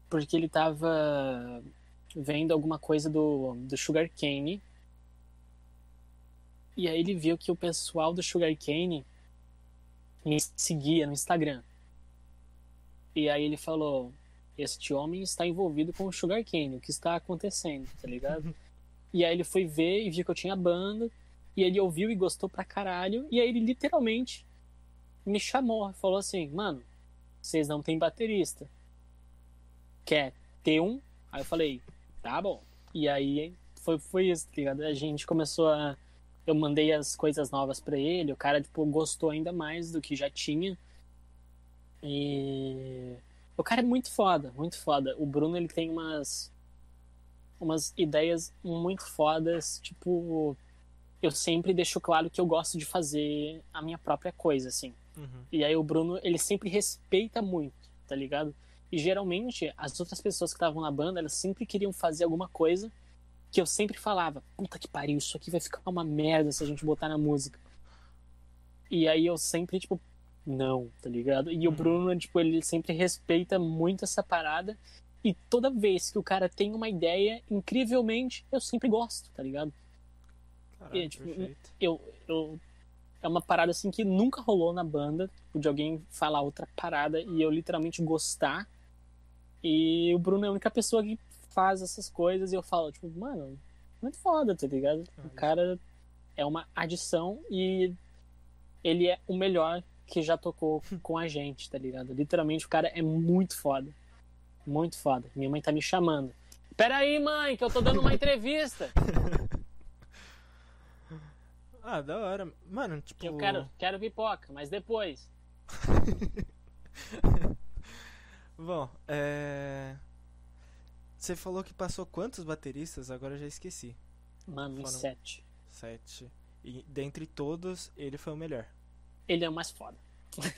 porque ele tava vendo alguma coisa do, do Sugar Cane. E aí ele viu que o pessoal do Sugar Cane me seguia no Instagram. E aí ele falou: Este homem está envolvido com o Sugar Cane, o que está acontecendo, tá ligado? (laughs) e aí ele foi ver e viu que eu tinha banda. E ele ouviu e gostou pra caralho. E aí ele literalmente me chamou. Falou assim: Mano, vocês não têm baterista. Quer ter um? Aí eu falei: Tá bom. E aí foi, foi isso, tá ligado? A gente começou a. Eu mandei as coisas novas para ele. O cara, tipo, gostou ainda mais do que já tinha. E. O cara é muito foda, muito foda. O Bruno, ele tem umas. Umas ideias muito fodas, tipo, eu sempre deixo claro que eu gosto de fazer a minha própria coisa, assim. Uhum. E aí o Bruno, ele sempre respeita muito, tá ligado? E geralmente, as outras pessoas que estavam na banda, elas sempre queriam fazer alguma coisa que eu sempre falava, puta que pariu, isso aqui vai ficar uma merda se a gente botar na música. E aí eu sempre, tipo, não, tá ligado? E o Uhum. Bruno, tipo, ele sempre respeita muito essa parada. E toda vez que o cara tem uma ideia, incrivelmente, eu sempre gosto, tá ligado? Caralho, É, tipo, eu, eu é uma parada assim que nunca rolou na banda, de alguém falar outra parada e eu literalmente gostar. E o Bruno é a única pessoa que faz essas coisas e eu falo, tipo, mano, muito foda, tá ligado? Ah, O cara é uma adição e ele é o melhor que já tocou (laughs) com a gente, tá ligado? Literalmente o cara é muito foda. Muito foda. Minha mãe tá me chamando. Pera aí, mãe, que eu tô dando uma entrevista. (laughs) Ah, da hora. Mano, tipo. Eu quero, quero pipoca, mas depois. (laughs) Bom, é. Você falou que passou quantos bateristas? Agora eu já esqueci. Mano, Foram- sete. Sete. E dentre todos, ele foi o melhor. Ele é o mais foda.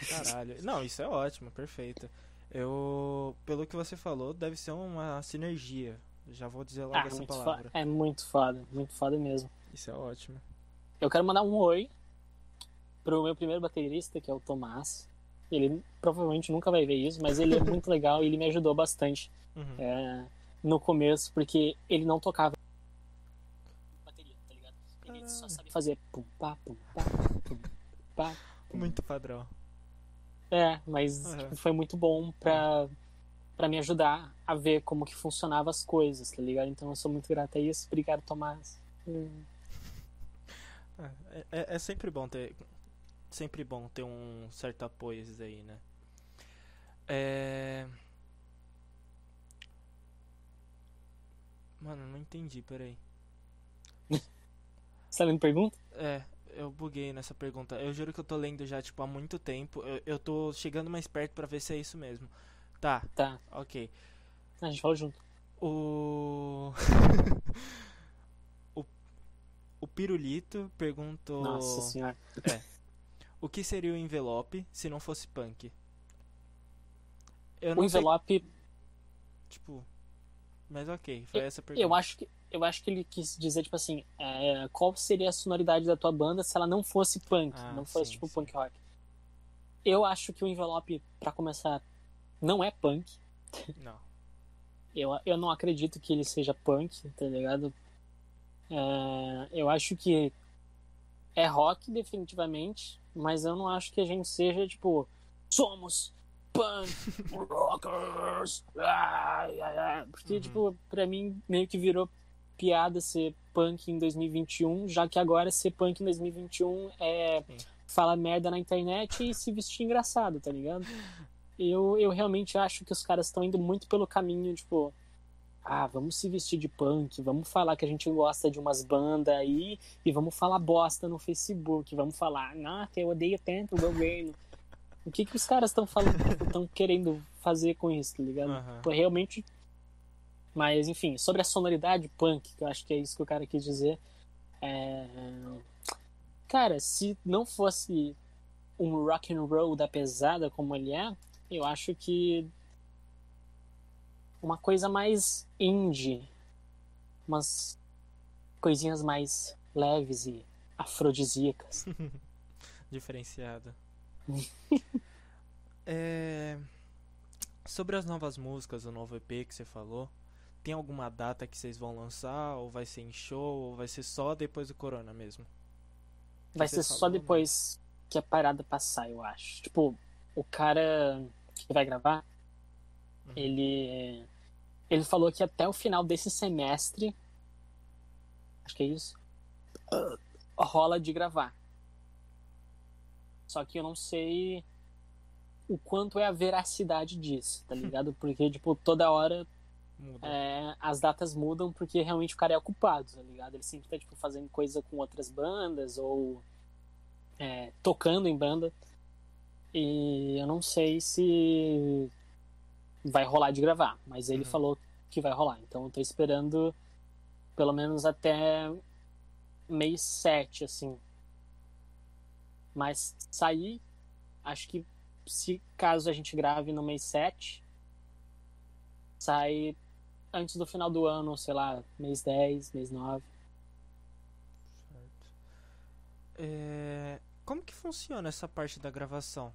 Caralho. (laughs) Não, isso é ótimo, perfeito. Eu. Pelo que você falou, deve ser uma sinergia. Já vou dizer logo Ah, essa muito palavra. foda. É muito foda, muito foda mesmo. Isso é ótimo. Eu quero mandar um oi pro meu primeiro baterista, que é o Tomás. Ele provavelmente nunca vai ver isso, mas ele é muito (laughs) legal e ele me ajudou bastante Uhum. é, no começo, porque ele não tocava bateria, tá ligado? Ele só Caralho. sabia fazer pum pá, pum pá, pum pá. Muito padrão. É, mas Uhum. foi muito bom pra, pra me ajudar a ver como que funcionavam as coisas, tá ligado? Então eu sou muito grato a isso. Obrigado, Tomás. Hum. Ah, É, é- é sempre bom ter. Sempre bom ter um certo apoio esses aí, né? É. Mano, não entendi, peraí. (laughs) Você tá lendo pergunta? É, eu buguei nessa pergunta. Eu juro que eu tô lendo já, tipo, há muito tempo. Eu, eu tô chegando mais perto pra ver se é isso mesmo. Tá, Tá, ok. a gente falou junto. O. (laughs) o. O Pirulito perguntou. Nossa senhora. (laughs) O que seria o envelope se não fosse punk? Eu O não sei, envelope, tipo. Mas ok, foi essa a pergunta. eu acho que eu acho que ele quis dizer, tipo assim, é, qual seria a sonoridade da tua banda se ela não fosse punk, Ah, não fosse sim, tipo sim. punk rock. Eu acho que o envelope, pra começar, não é punk. Não. (laughs) Eu, eu não acredito que ele seja punk, tá ligado? É, eu acho que é rock, definitivamente, mas eu não acho que a gente seja, tipo, somos punk rockers. ai, ai, ai. Porque, Uhum. tipo, pra mim meio que virou piada ser punk em 2021, já que agora ser punk em 2021 é Sim. falar merda na internet e se vestir engraçado, tá ligado? Eu, eu realmente acho que os caras estão indo muito pelo caminho, tipo, ah, vamos se vestir de punk, vamos falar que a gente gosta de umas bandas aí e vamos falar bosta no Facebook, vamos falar, nossa, eu odeio tanto o governo. O que que os caras estão falando, estão querendo fazer com isso, tá ligado? Pô, realmente. Mas, enfim, sobre a sonoridade punk, que eu acho que é isso que o cara quis dizer. É... Cara, se não fosse um rock and roll da pesada como ele é, eu acho que uma coisa mais indie, umas coisinhas mais leves e afrodisíacas. (laughs) Diferenciado. (laughs) é... Sobre as novas músicas, o novo EP que você falou, tem alguma data que vocês vão lançar? Ou vai ser em show? Ou vai ser só depois do Corona mesmo? Vai você ser só falou, né? depois que a parada passar, eu acho. Tipo, o cara que vai gravar, Uhum. ele ele falou que até o final desse semestre, acho que é isso, rola de gravar. Só que eu não sei o quanto é a veracidade disso, tá (laughs) ligado? Porque, tipo, toda hora é, as datas mudam porque realmente o cara é ocupado, tá ligado? Ele sempre tá, tipo, fazendo coisa com outras bandas ou é, tocando em banda. E eu não sei se vai rolar de gravar, mas ele Uhum. falou que vai rolar. Então eu tô esperando pelo menos até mês 7, assim. Mas sair, acho que se caso a gente grave no mês 7, sai antes do final do ano, sei lá, mês 10, mês 9. Certo. É, Como que funciona essa parte da gravação?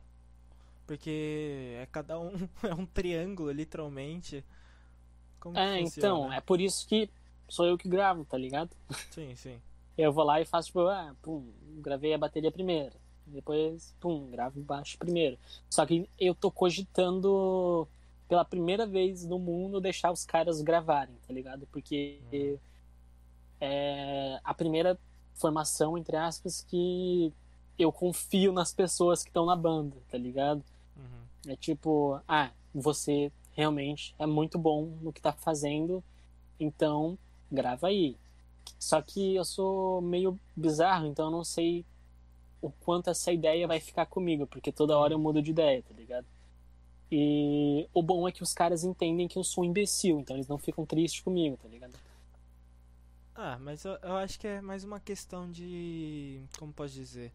Porque é cada um (laughs) é um triângulo, literalmente. Como É, então, é por isso que sou eu que gravo, tá ligado? Sim, sim. Eu vou lá e faço, tipo, ah, pum, gravei a bateria primeiro. Depois, pum, gravo baixo primeiro. Só que eu tô cogitando, pela primeira vez no mundo, deixar os caras gravarem, tá ligado? Porque Uhum. é a primeira formação, entre aspas, que eu confio nas pessoas que estão na banda, tá ligado? É tipo, ah, você realmente é muito bom no que tá fazendo, então grava aí. Só que eu sou meio bizarro, então eu não sei o quanto essa ideia vai ficar comigo, porque toda hora eu mudo de ideia, tá ligado? E o bom é que os caras entendem que eu sou um imbecil, então eles não ficam tristes comigo, tá ligado? Ah, mas eu, eu acho que é mais uma questão de. Como posso dizer?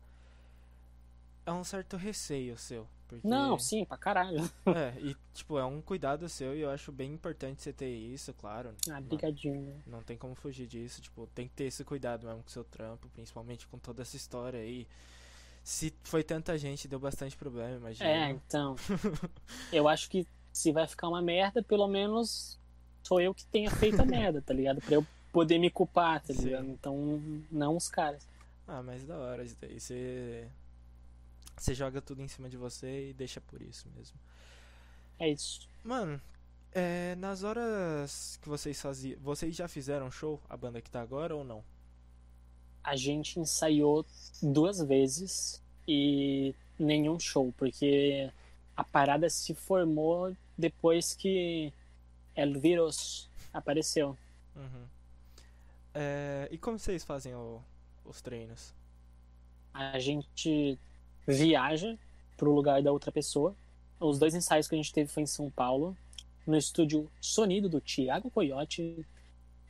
É um certo receio seu. Porque... Não, sim, pra caralho. (laughs) É, e tipo, é um cuidado seu e eu acho bem importante você ter isso, claro. Ah, brigadinho. Não tem como fugir disso, tipo, tem que ter esse cuidado mesmo com o seu trampo, principalmente com toda essa história aí. Se foi tanta gente, deu bastante problema, imagina. É, então. (laughs) eu acho que se vai ficar uma merda, pelo menos sou eu que tenha feito a merda, tá ligado? Pra eu poder me culpar, tá Sim. ligado? Então, não os caras. Ah, mas da hora isso daí. Você. Você joga tudo em cima de você e deixa por isso mesmo. É isso. Mano, é, nas horas que vocês faziam. Vocês já fizeram show, a banda que tá agora ou não? A gente ensaiou duas vezes e nenhum show, porque a parada se formou depois que El Virus apareceu. Uhum. É, e como vocês fazem o- os treinos? A gente viaja pro lugar da outra pessoa. Os dois ensaios que a gente teve foi em São Paulo, no estúdio Sonido do Thiago Coyote.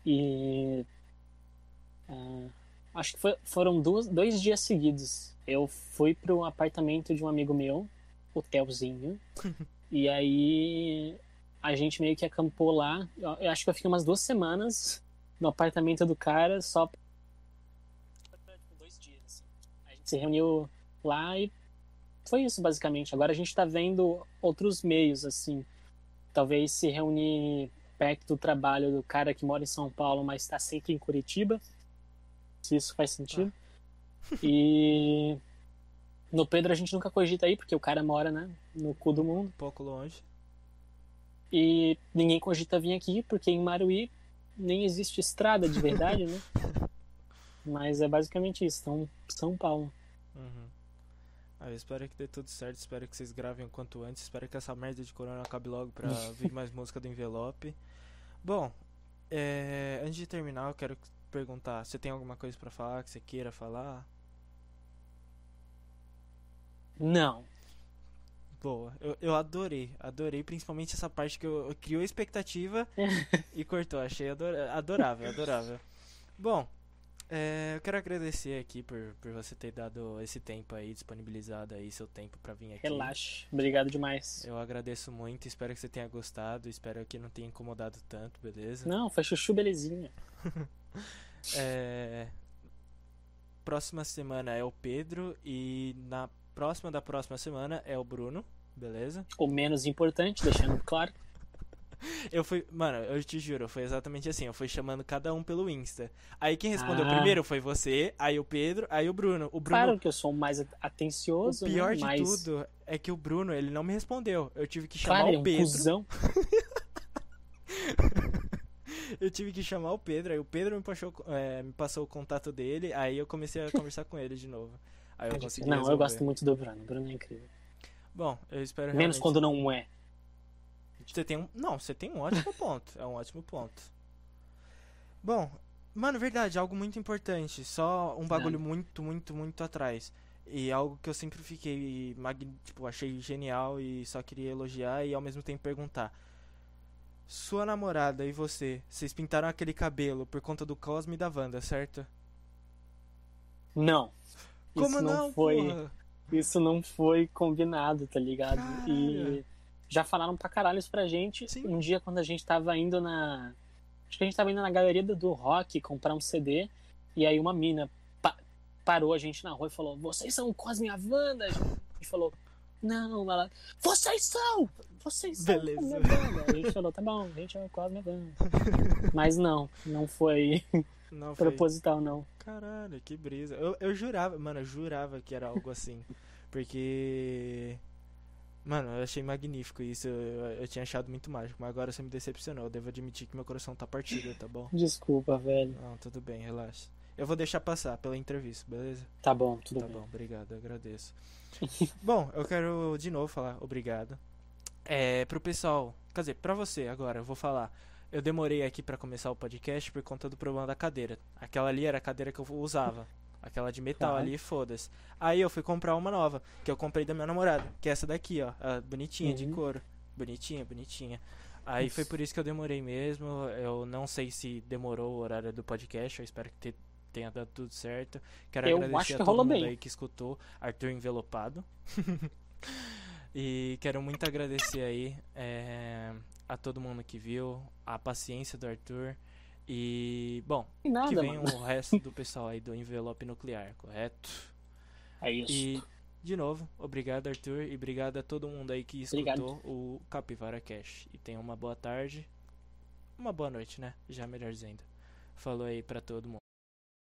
E. ah, acho que foi- foram duas, dois dias seguidos. Eu fui pro apartamento de um amigo meu, hotelzinho. (laughs) e aí a gente meio que acampou lá. Eu, acho que eu fiquei umas duas semanas no apartamento do cara só pra tipo, dois dias. assim. A gente se reuniu lá e foi isso basicamente. Agora a gente tá vendo outros meios assim. Talvez se reunir perto do trabalho do cara que mora em São Paulo, mas está sempre em Curitiba. Se isso faz sentido. E no Pedro a gente nunca cogita ir, porque o cara mora, né, no cu do mundo. Um pouco longe. E ninguém cogita vir aqui, porque em Maruí nem existe estrada de verdade, né? (laughs) Mas é basicamente isso, então São Paulo. Uhum. Ah, eu espero que dê tudo certo, espero que vocês gravem o quanto antes, espero que essa merda de corona acabe logo pra (laughs) vir mais música do envelope. Bom, é, antes de terminar, eu quero perguntar, você tem alguma coisa pra falar que você queira falar? Não. Boa, eu, eu adorei, adorei principalmente essa parte que eu, eu criou expectativa (laughs) e cortou, achei adora- adorável, adorável. Bom, é, eu quero agradecer aqui por, por você ter dado esse tempo aí, disponibilizado aí seu tempo pra vir aqui. Relaxa. Obrigado demais. Eu agradeço muito, espero que você tenha gostado, espero que não tenha incomodado tanto, beleza? Não, foi chuchu belezinha. (laughs) É, Próxima semana é o Pedro e na próxima da próxima semana é o Bruno, beleza? O menos importante, deixando claro. (laughs) Eu fui, mano, eu te juro, foi exatamente assim. Eu fui chamando cada um pelo Insta. Aí quem respondeu Ah. primeiro foi você, aí o Pedro, aí o Bruno. O Bruno, Claro que eu sou mais o atencioso, pior né? de Mas, tudo é que o Bruno, ele não me respondeu. Eu tive que chamar claro, é o um Pedro. cuzão. (laughs) Eu tive que chamar o Pedro, aí o Pedro me passou, é, me passou o contato dele, aí eu comecei a (laughs) conversar com ele de novo. Aí eu consegui Não, eu resolver. gosto muito do Bruno. O Bruno é incrível. Bom, eu espero Menos realmente- quando não é. Você tem um. Não, você tem um ótimo ponto. É um ótimo ponto. Bom, mano, verdade, algo muito importante. Só um bagulho muito, muito, muito atrás. E algo que eu sempre fiquei. magn- Tipo, achei genial e só queria elogiar e ao mesmo tempo perguntar. Sua namorada e você, vocês pintaram aquele cabelo por conta do Cosme e da Wanda, certo? Não. Como isso não, foi. porra? Isso não foi combinado, tá ligado? E Caralho. Já falaram pra caralho isso pra gente. Sim. Um dia quando a gente tava indo na. Acho que a gente tava indo na galeria do, rock comprar um CD. E aí uma mina pa- parou a gente na rua e falou: Vocês são o Cosme e a gente falou: Não, ela. Vocês são! Vocês são Beleza. a minha banda. A gente falou: Tá bom, a gente é o Cosme a Wanda. (laughs) Mas não, não foi Não, foi. proposital, não. Caralho, que brisa. Eu, eu jurava, mano, eu jurava que era algo assim. (laughs) Porque. Mano, eu achei magnífico isso. Eu, eu tinha achado muito mágico, mas agora você me decepcionou. Eu devo admitir que meu coração tá partido, tá bom? (laughs) Desculpa, velho. Não, tudo bem, relaxa. Eu vou deixar passar pela entrevista, beleza? Tá bom, tudo Tá bem. bom, obrigado, eu agradeço. (laughs) bom, eu quero de novo falar obrigado. É, pro pessoal, quer dizer, pra você agora, eu vou falar. Eu demorei aqui pra começar o podcast por conta do problema da cadeira. Aquela ali era a cadeira que eu usava. Aquela de metal Tá. ali, foda-se. Aí eu fui comprar uma nova, que eu comprei da minha namorada, que é essa daqui, ó, bonitinha de Uhum. couro. Bonitinha, bonitinha. Aí foi por isso que eu demorei mesmo. Eu não sei se demorou o horário do podcast, eu espero que te- tenha dado tudo certo. Quero Eu agradecer acho a que todo mundo bem. aí que escutou, Arthur envelopado. (laughs) e quero muito agradecer aí é, a todo mundo que viu, a paciência do Arthur. E, bom, nada, que venha mano. o (laughs) resto do pessoal aí do envelope nuclear, correto? É isso. E, de novo, obrigado, Arthur, e obrigado a todo mundo aí que Obrigado. escutou o Capivara Cash. E tenha uma boa tarde, uma boa noite, né? Já melhor dizendo. Falou aí pra todo mundo.